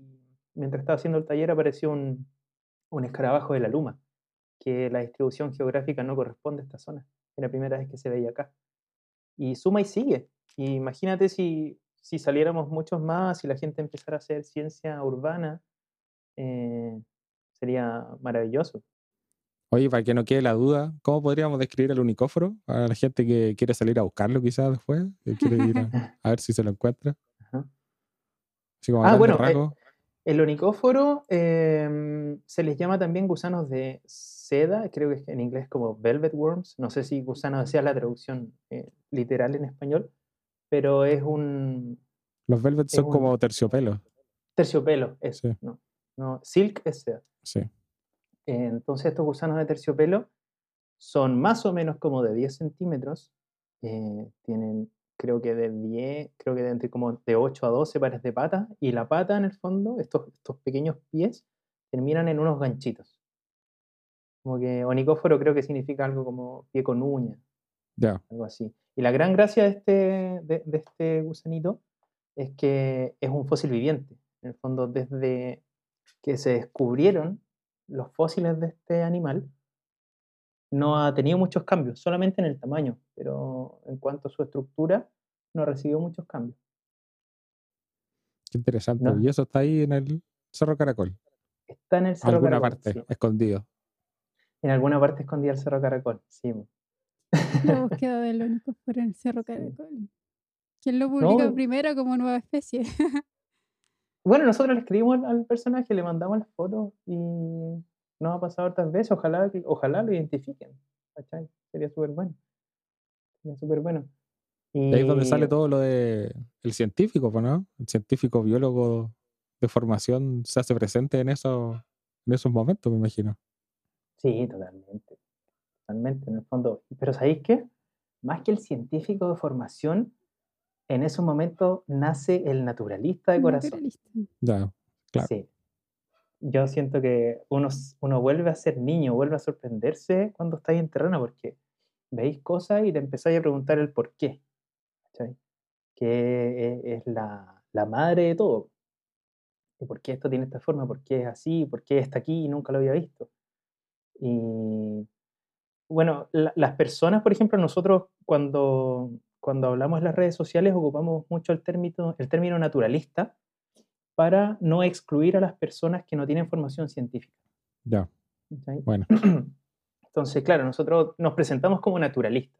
mientras estaba haciendo el taller apareció un, un escarabajo de la luma, que la distribución geográfica no corresponde a esta zona. Es la primera vez que se veía acá. Y suma y sigue. Y imagínate si, si saliéramos muchos más, si la gente empezara a hacer ciencia urbana, eh, sería maravilloso.
Oye, para que no quede la duda, ¿cómo podríamos describir el unicóforo? A la gente que quiere salir a buscarlo quizás después, que quiere ir a, a ver si se lo encuentra. Así como
Ah, bueno, eh,
rasgos.
El onicóforo em, se les llama también gusanos de seda, creo que en inglés como velvet worms, no sé si gusano sea la traducción eh, literal en español, pero es un
Los velvet son
un-
como terciopelos.
terciopelo, eso,
Sí.
no, no, silk es seda.
Sí.
Entonces estos gusanos de terciopelo son más o menos como de 10 centímetros, eh, tienen creo que de 10, creo que de entre como de 8 a 12 pares de patas, y la pata en el fondo, estos, estos pequeños pies, terminan en unos ganchitos. Como que onicóforo creo que significa algo como pie con uña,
Ya.
algo así. Y la gran gracia de este, de, de este gusanito es que es un fósil viviente. En el fondo, desde que se descubrieron los fósiles de este animal, no ha tenido muchos cambios, solamente en el tamaño, pero en cuanto a su estructura, no ha recibido muchos cambios.
Qué interesante.
¿No?
Y eso está ahí en el Cerro Caracol.
Está en el Cerro
alguna
Caracol.
parte,
sí.
escondido.
En alguna parte escondida el Cerro Caracol, sí.
La búsqueda del onicóforo en el Cerro. Caracol. ¿Quién lo publica
No.
primero como nueva especie?
Bueno, nosotros le escribimos al, al personaje, le mandamos las fotos y nos ha pasado otras veces. Ojalá, ojalá lo identifiquen. ¿cachai? Sería súper bueno. Sería súper bueno.
Y ahí es donde sale todo lo de el científico, ¿no? El científico biólogo de formación se hace presente en esos, en esos momentos, me imagino.
Sí, totalmente. Totalmente, en el fondo. Pero ¿sabéis qué? Más que el científico de formación, en esos momentos nace el naturalista de corazón.
Naturalista.
Ya, claro.
Sí. Yo siento que uno, uno vuelve a ser niño, vuelve a sorprenderse cuando estáis en terreno, porque veis cosas y te empezáis a preguntar el por qué. ¿cachai? Que es la, la madre de todo. ¿Y por qué esto tiene esta forma? ¿Por qué es así? ¿Por qué está aquí y nunca lo había visto? Y, bueno, las personas, por ejemplo, nosotros cuando, cuando hablamos en las redes sociales ocupamos mucho el término, el término naturalista para no excluir a las personas que no tienen formación científica.
Ya. Bueno.
Entonces, claro, nosotros nos presentamos como naturalistas,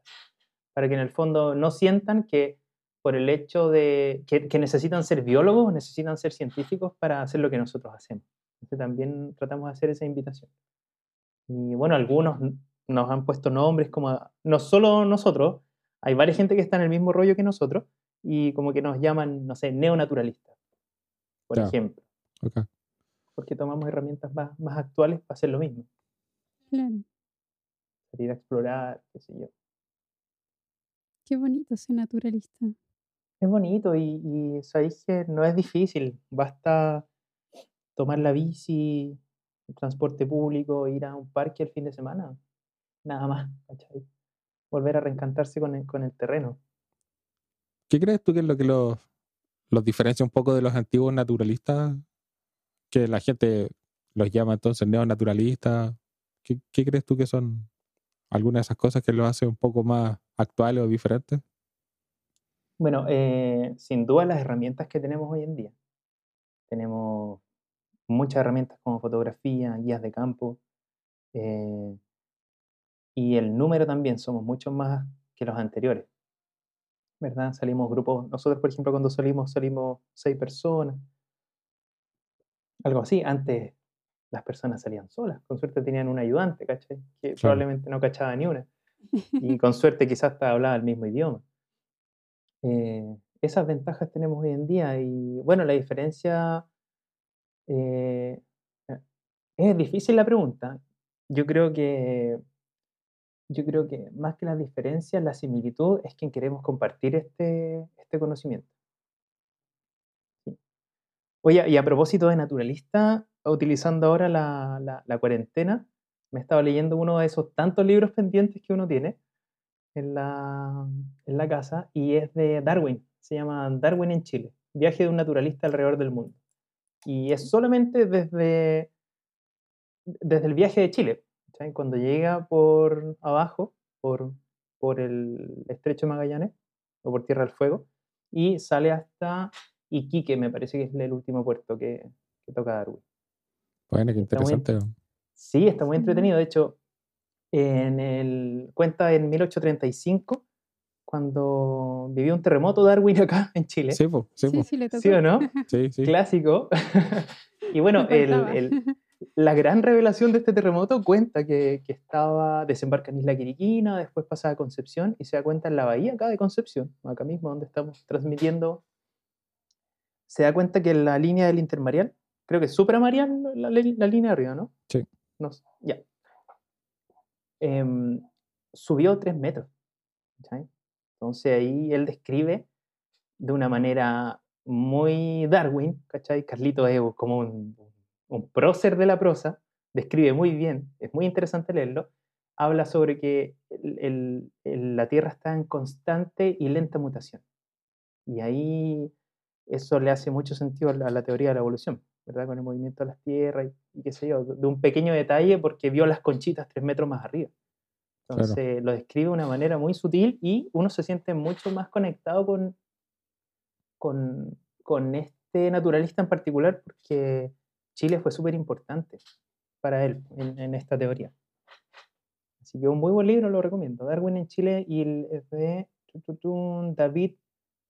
para que en el fondo no sientan que por el hecho de que, necesitan ser biólogos, necesitan ser científicos para hacer lo que nosotros hacemos. Entonces también tratamos de hacer esa invitación. Y bueno, algunos nos han puesto nombres como, no solo nosotros, hay varias gente que está en el mismo rollo que nosotros y como que nos llaman, no sé, neonaturalistas, por ejemplo. Porque tomamos herramientas más, más actuales para hacer lo mismo.
Claro.
Salir a explorar, qué sé yo.
Qué bonito ser naturalista.
Es bonito y, y sabéis que no es difícil, basta tomar la bici, el transporte público, ir a un parque el fin de semana, nada más, Volver a reencantarse con el, con el terreno.
¿Qué crees tú que es lo que los, los diferencia un poco de los antiguos naturalistas? Que la gente los llama entonces neonaturalistas. ¿Qué, ¿Qué crees tú que son algunas de esas cosas que los hace un poco más actuales o diferentes?
Bueno, eh, sin duda las herramientas que tenemos hoy en día. Tenemos muchas herramientas como fotografía, guías de campo, eh, y el número también, somos mucho más que los anteriores. ¿Verdad? Salimos grupos, nosotros por ejemplo cuando salimos, salimos seis personas, algo así. Antes las personas salían solas, con suerte tenían un ayudante, ¿cachai? Que probablemente no cachaba ni una. Y con suerte quizás hasta hablaba el mismo idioma. Eh, esas ventajas tenemos hoy en día y bueno, la diferencia eh, eh, es difícil la pregunta. Yo creo que yo creo que más que las diferencias, la similitud es quien queremos compartir este, este conocimiento. Oye, y a propósito de naturalista, utilizando ahora la, la, cuarentena, me estaba leyendo uno de esos tantos libros pendientes que uno tiene en la, en la casa y es de Darwin, se llama Darwin en Chile, viaje de un naturalista alrededor del mundo. Y es solamente desde, desde el viaje de Chile, cuando llega por abajo, por, por el estrecho de Magallanes, o por Tierra del Fuego, y sale hasta Iquique, me parece que es el último puerto que, que toca Darwin.
Bueno, qué interesante.
sí, está muy entretenido. De hecho, en el, cuenta en 1835, cuando vivió un terremoto Darwin acá en Chile.
Sí, sí,
sí, le tocó.
¿Sí o no?
Sí, sí.
Clásico. y bueno, el, la gran revelación de este terremoto cuenta que, que, estaba, desembarca en Isla Quiriquina, después pasa a Concepción y se da cuenta en la bahía acá de Concepción, acá mismo donde estamos transmitiendo, se da cuenta que la línea del intermareal, creo que es supramarial la, la, línea de arriba, ¿no?
Sí.
No, ya. Em, subió tres metros. Entonces ahí él describe de una manera muy Darwin, ¿cachai? Carlito es como un un prócer de la prosa, describe muy bien, es muy interesante leerlo, habla sobre que la Tierra está en constante y lenta mutación. Y ahí eso le hace mucho sentido a la, teoría de la evolución, ¿verdad? Con el movimiento de las tierras y, qué sé yo, de un pequeño detalle porque vio las conchitas tres metros más arriba. Entonces lo describe de una manera muy sutil y uno se siente mucho más conectado con, con, con este naturalista en particular porque Chile fue súper importante para él en, esta teoría. Así que un muy buen libro, lo recomiendo. Darwin en Chile y el de David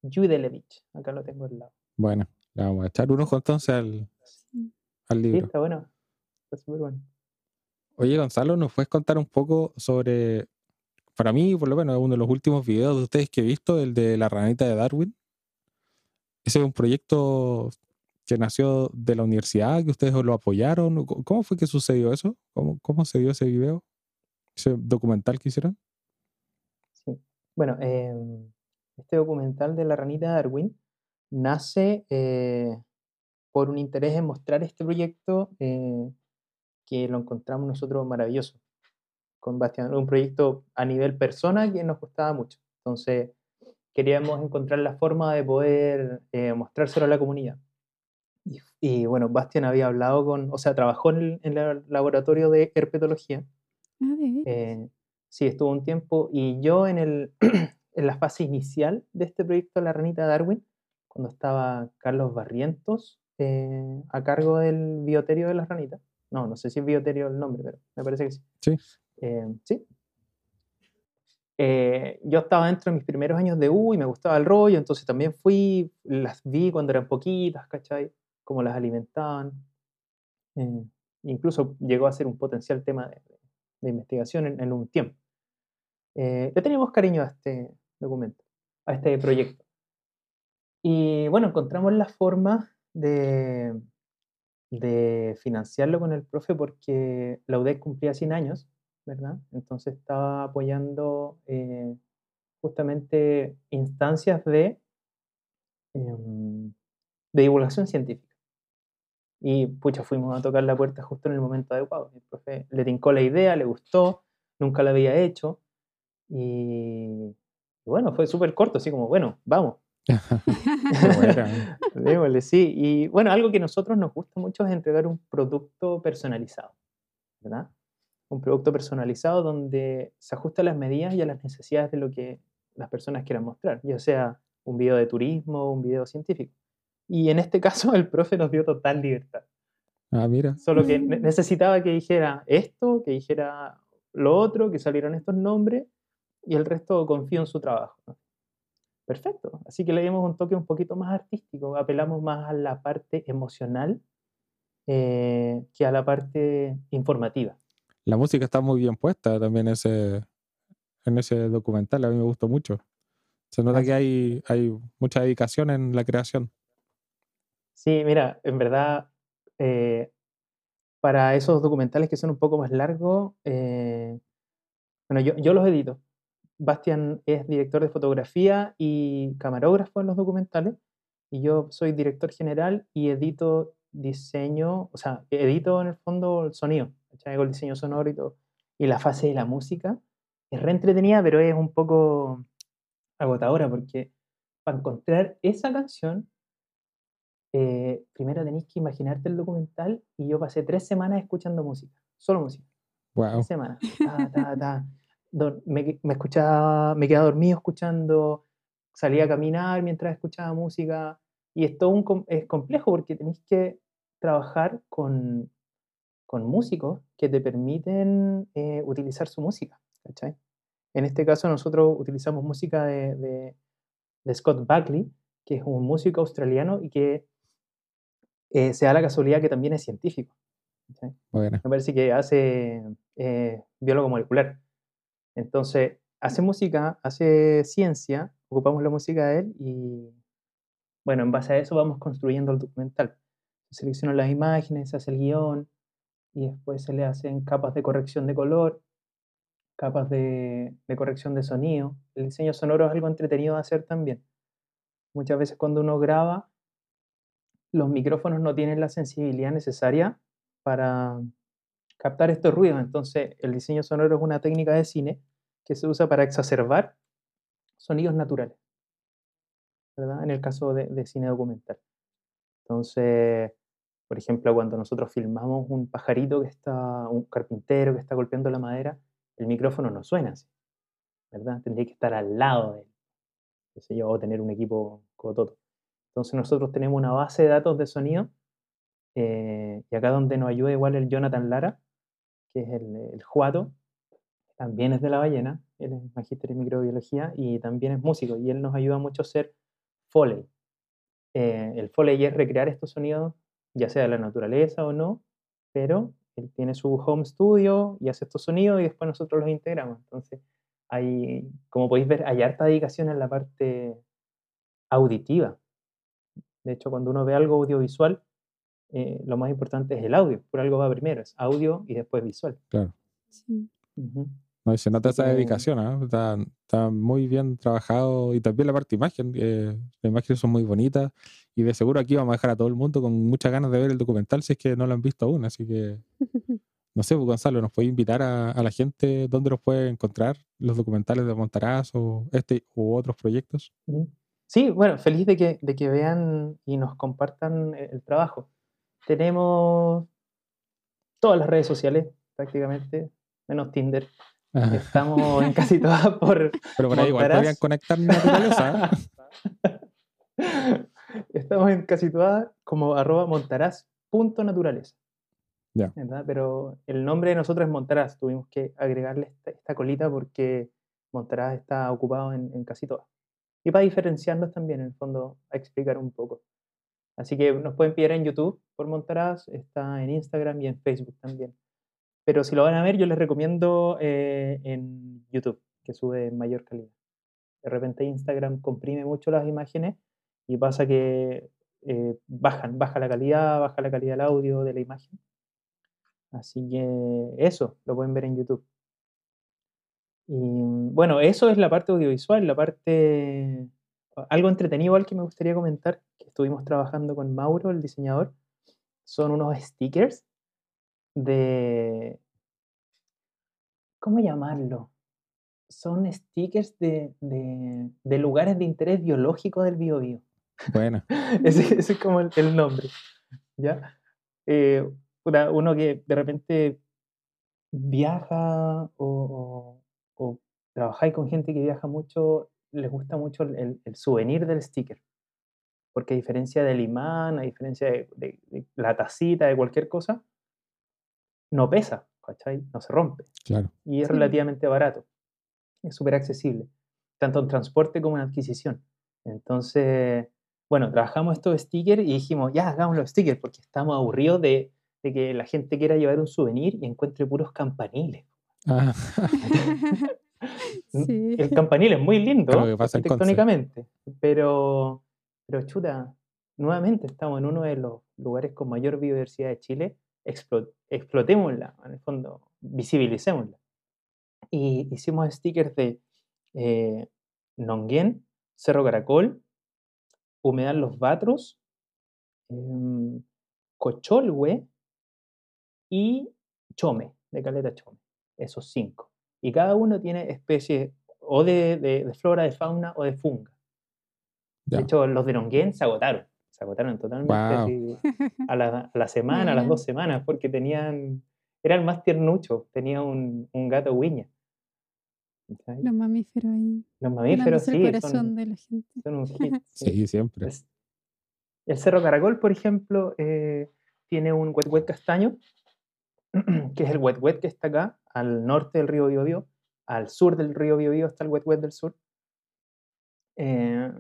Judelevich. Acá lo tengo al lado.
Bueno, le vamos a echar un ojo entonces al, al libro.
Sí, está bueno. Está súper bueno.
Oye, Gonzalo, ¿nos puedes contar un poco sobre, para mí, por lo menos, uno de los últimos videos de ustedes que he visto, el de la ranita de Darwin? Ese es un proyecto que nació de la universidad, que ustedes lo apoyaron. ¿Cómo fue que sucedió eso? ¿Cómo, cómo se dio ese video? ¿Ese documental que hicieron?
Sí. Bueno, em, este documental de la ranita Darwin nace eh, por un interés en mostrar este proyecto eh, que lo encontramos nosotros maravilloso con Bastián. Un proyecto a nivel persona que nos gustaba mucho. Entonces, queríamos encontrar la forma de poder eh, mostrárselo a la comunidad. Y, bueno, Bastian había hablado con, o sea, trabajó en el, laboratorio de herpetología.
Ah,
eh, Sí, estuvo un tiempo. Y yo en, el, en la fase inicial de este proyecto La Ranita Darwin, cuando estaba Carlos Barrientos eh, a cargo del bioterio de las ranitas. No, no sé si es bioterio el nombre, pero me parece que sí.
Sí.
Eh, sí. Eh, yo estaba dentro de mis primeros años de U y me gustaba el rollo, entonces también fui, las vi cuando eran poquitas, ¿cachai? Cómo las alimentaban. Eh, incluso llegó a ser un potencial tema de, investigación en, un tiempo. Eh, le teníamos cariño a este documento, a este proyecto. Y bueno, encontramos la forma de, financiarlo con el profe porque la UDEC cumplía 100 años ¿verdad? Entonces estaba apoyando eh, justamente instancias de, de divulgación científica. Y pucha, fuimos a tocar la puerta justo en el momento adecuado. El profe le tincó la idea, le gustó, nunca la había hecho. Y, y bueno, fue súper corto, así como, bueno, vamos. Démosle, sí. Y bueno, algo que a nosotros nos gusta mucho es entregar un producto personalizado, ¿verdad? un producto personalizado donde se ajusta a las medidas y a las necesidades de lo que las personas quieran mostrar, ya sea un video de turismo o un video científico. Y en este caso el profe nos dio total libertad.
Ah, mira.
Solo que necesitaba que dijera esto, que dijera lo otro, que salieran estos nombres y el resto confío en su trabajo. Perfecto. Así que le dimos un toque un poquito más artístico, apelamos más a la parte emocional eh, que a la parte informativa
la música está muy bien puesta también ese, en ese documental, a mí me gustó mucho. Se nota que hay, hay mucha dedicación en la creación.
Sí, mira, en verdad, eh, para esos documentales que son un poco más largos, eh, bueno, yo, yo los edito. Bastian es director de fotografía y camarógrafo en los documentales, y yo soy director general y edito diseño, o sea, edito en el fondo el sonido. Con el diseño sonoro y todo. Y la fase de la música es re entretenida, pero es un poco agotadora porque para encontrar esa canción, eh, primero tenéis que imaginarte el documental y yo pasé tres semanas escuchando música, solo música.
Wow.
Tres semanas. me, me, escuchaba, me quedaba dormido escuchando, salía a caminar mientras escuchaba música. Y es todo un, es complejo porque tenéis que trabajar con con músicos que te permiten eh, utilizar su música. ¿cachai? En este caso nosotros utilizamos música de, de, de, Scott Buckley, que es un músico australiano y que eh, se da la casualidad que también es científico.
Bueno.
Me parece que hace eh, biólogo molecular. Entonces, hace música, hace ciencia, ocupamos la música de él y, bueno, en base a eso vamos construyendo el documental. Selecciono las imágenes, se hace el guion, y después se le hacen capas de corrección de color, capas de, corrección de sonido. El diseño sonoro es algo entretenido de hacer también. Muchas veces cuando uno graba, los micrófonos no tienen la sensibilidad necesaria para captar estos ruidos. Entonces, el diseño sonoro es una técnica de cine que se usa para exacerbar sonidos naturales. En el caso de, cine documental. Entonces, por ejemplo, cuando nosotros filmamos un pajarito que está, un carpintero que está golpeando la madera, el micrófono no suena así. Tendría que estar al lado de él, o tener un equipo todo. Entonces nosotros tenemos una base de datos de sonido, eh, y acá donde nos ayuda igual el Jonathan Lara, que es el, el Juato, también es de la ballena, él es magíster en microbiología y también es músico, y él nos ayuda mucho a hacer Foley. Eh, el Foley es recrear estos sonidos ya sea de la naturaleza o no, pero él tiene su home studio y hace estos sonidos y después nosotros los integramos. Entonces, hay, como podéis ver, hay harta dedicación en la parte auditiva. De hecho, cuando uno ve algo audiovisual, eh, lo más importante es el audio. Por algo va primero, es audio y después visual.
Claro. Sí. No, se nota esa dedicación, ¿eh? está, está, muy bien trabajado y también la parte imagen, eh, las imágenes son muy bonitas y de seguro aquí vamos a dejar a todo el mundo con muchas ganas de ver el documental si es que no lo han visto aún, así que no sé, pues, Gonzalo, ¿nos puede invitar a, la gente dónde los puede encontrar los documentales de Montaraz o este u otros proyectos?
Sí, bueno, feliz de que, de que vean y nos compartan el trabajo. Tenemos todas las redes sociales prácticamente, menos Tinder. Estamos en casi todas por.
Pero por ahí igual podrían conectar naturaleza.
Estamos en casi todas como arroba montaraz.naturaleza. Pero el nombre de nosotros es Montaraz. Tuvimos que agregarle esta, esta colita porque Montaraz está ocupado en, en casi todas. Y para diferenciarnos también, en el fondo, a explicar un poco. Así que nos pueden pillar en YouTube por Montaraz, está en Instagram y en Facebook también. Pero si lo van a ver, yo les recomiendo eh, en YouTube, que sube en mayor calidad. De repente Instagram comprime mucho las imágenes y pasa que eh, bajan, baja la calidad, baja la calidad del audio, de la imagen. Así que eso, lo pueden ver en YouTube. Y bueno, eso es la parte audiovisual, la parte... Algo entretenido igual que me gustaría comentar, que estuvimos trabajando con Mauro, el diseñador, son unos stickers de... ¿Cómo llamarlo? Son stickers de, de- de lugares de interés biológico del biobío.
Bueno,
Ese, ese es como el, el nombre. ¿ya? Eh, uno que de repente viaja o, o, trabajáis con gente que viaja mucho, les gusta mucho el, el- el souvenir del sticker. Porque a diferencia del imán, a diferencia de, de- de la tacita, de cualquier cosa, no pesa, ¿cachai? No se rompe
claro.
y es
Sí.
relativamente barato. Es súper accesible, tanto en transporte como en adquisición. Entonces, bueno, trabajamos estos stickers y dijimos, ya, hagamos los stickers porque estamos aburridos de, de que la gente quiera llevar un souvenir y encuentre puros campaniles.
Ah,
Sí.
El campanil es muy lindo arquitectónicamente, pero, pero chuta, nuevamente estamos en uno de los lugares con mayor biodiversidad de Chile, explo- explotémosla, en el fondo, visibilicémosla. Y hicimos stickers de eh, Nonguén, Cerro Caracol, Humedal Los Batros, em, Cocholhue y Chome, de Caleta Chome, esos cinco. Y cada uno tiene especies o de, de- de flora, de fauna o de funga. De hecho, los de Nonguén se agotaron, se agotaron totalmente así, a, la, a la semana, a las dos semanas, porque tenían, eran más tiernuchos, tenía un, un gato guiña.
Los mamíferos ahí.
Los mamíferos sí,
el corazón
son,
de la gente.
son un hit. sí.
Sí, siempre.
El, el Cerro Caracol, por ejemplo, eh, tiene un wet wet castaño, que es el wet wet que está acá, al norte del río Biobío, al sur del río Biobío está el wet wet del sur. Eh,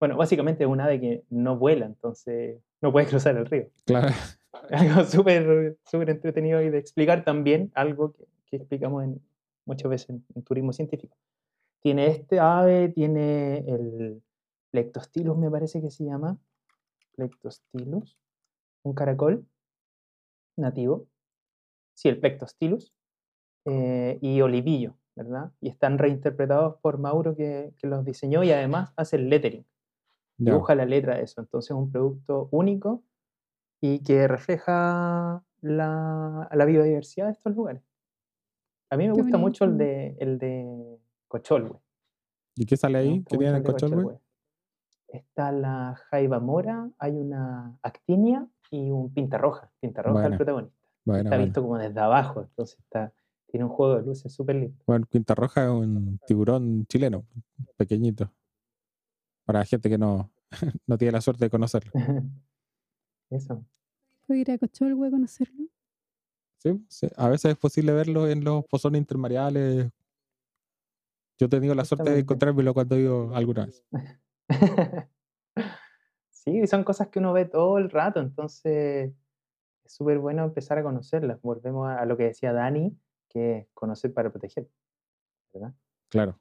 bueno, básicamente es un ave que no vuela, entonces no puede cruzar el río.
Claro.
Algo súper súper entretenido y de explicar también algo que, que explicamos en, muchas veces en, en turismo científico. Tiene este ave, tiene el Plectostylus, me parece que se llama. Plectostylus, un caracol nativo. Sí, el Plectostylus. Eh, y Olivillo, ¿verdad? Y están reinterpretados por Mauro que, que los diseñó y además hace el lettering
Ya.
dibuja la letra de eso. Entonces es un producto único y que refleja la, la biodiversidad de estos lugares. A mí me
Qué
gusta mucho el
bonito.
de, el de Cocholhue.
¿Y qué sale ahí? ¿Qué tiene Cocholhue?
Cocholhue. Está la jaiba mora, hay una actinia y un pinta roja. Pinta roja es el protagonista.
Bueno,
está
bueno.
visto como desde abajo, entonces está, tiene un juego de luces súper lindo.
Bueno, Quinta Roja es un tiburón chileno, pequeñito. Para gente que no, no tiene la suerte de conocerlo.
Eso.
¿Puedo ir a Cocholhue a conocerlo?
Sí, sí, A veces es posible verlo en los pozones intermareales. Yo he tenido la suerte de encontrármelo cuando he ido alguna vez.
Sí, son cosas que uno ve todo el rato, entonces es súper bueno empezar a conocerlas. Volvemos a, a lo que decía Dani, que es conocer para proteger, ¿verdad?
Claro.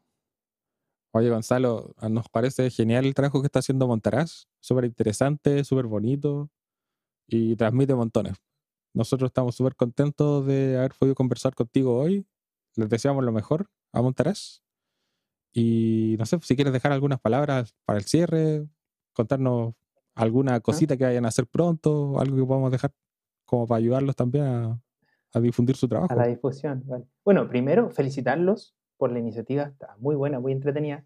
Oye, Gonzalo, a- nos parece genial el trabajo que está haciendo Montaraz. Súper interesante, súper bonito y transmite montones. Nosotros estamos súper contentos de haber podido conversar contigo hoy. Les deseamos lo mejor a Montaraz. Y no sé si quieres dejar algunas palabras para el cierre, contarnos alguna cosita que vayan a hacer pronto, algo que podamos dejar como para ayudarlos también a, a difundir su trabajo.
A la difusión, vale. Bueno, primero, felicitarlos por la iniciativa, está muy buena, muy entretenida.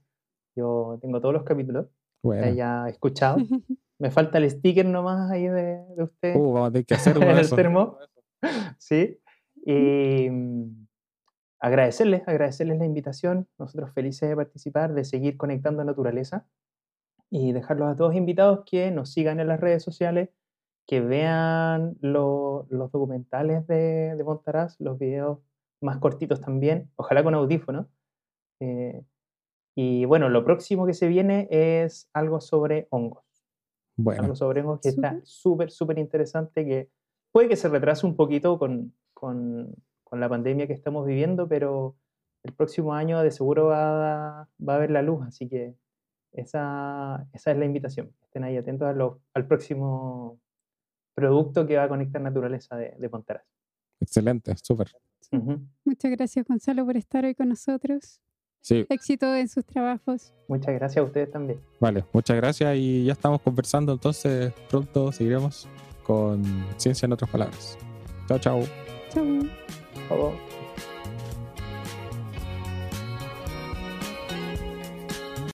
Yo tengo todos los capítulos que
Bueno,
haya escuchado. Me falta el sticker nomás ahí de, de usted.
uh, vamos a tener que hacer uno
en
de
el
esos.
termo. Sí. Y mm, agradecerles, agradecerles la invitación. Nosotros felices de participar, de seguir conectando a naturaleza y dejarlos a todos invitados que nos sigan en las redes sociales, que vean lo- los documentales de, de Montaraz, los videos más cortitos también, ojalá con audífonos. Eh, y bueno, lo próximo que se viene es algo sobre hongos.
Bueno,
Algo sobre hongos que está
Súper.
súper, súper interesante, que puede que se retrase un poquito con, con- con la pandemia que estamos viviendo, pero el próximo año de seguro va, a- va a ver la luz, así que esa, esa es la invitación. Estén ahí atentos a lo- al próximo producto que va a conectar naturaleza de, de
excelente, súper.
Muchas gracias, Gonzalo, por estar hoy con nosotros.
Sí,
Éxito en sus trabajos.
Muchas gracias a ustedes también.
vale, muchas gracias y ya estamos conversando, entonces pronto seguiremos con Ciencia en otras palabras. Chao, chao.
Chau.
Por favor.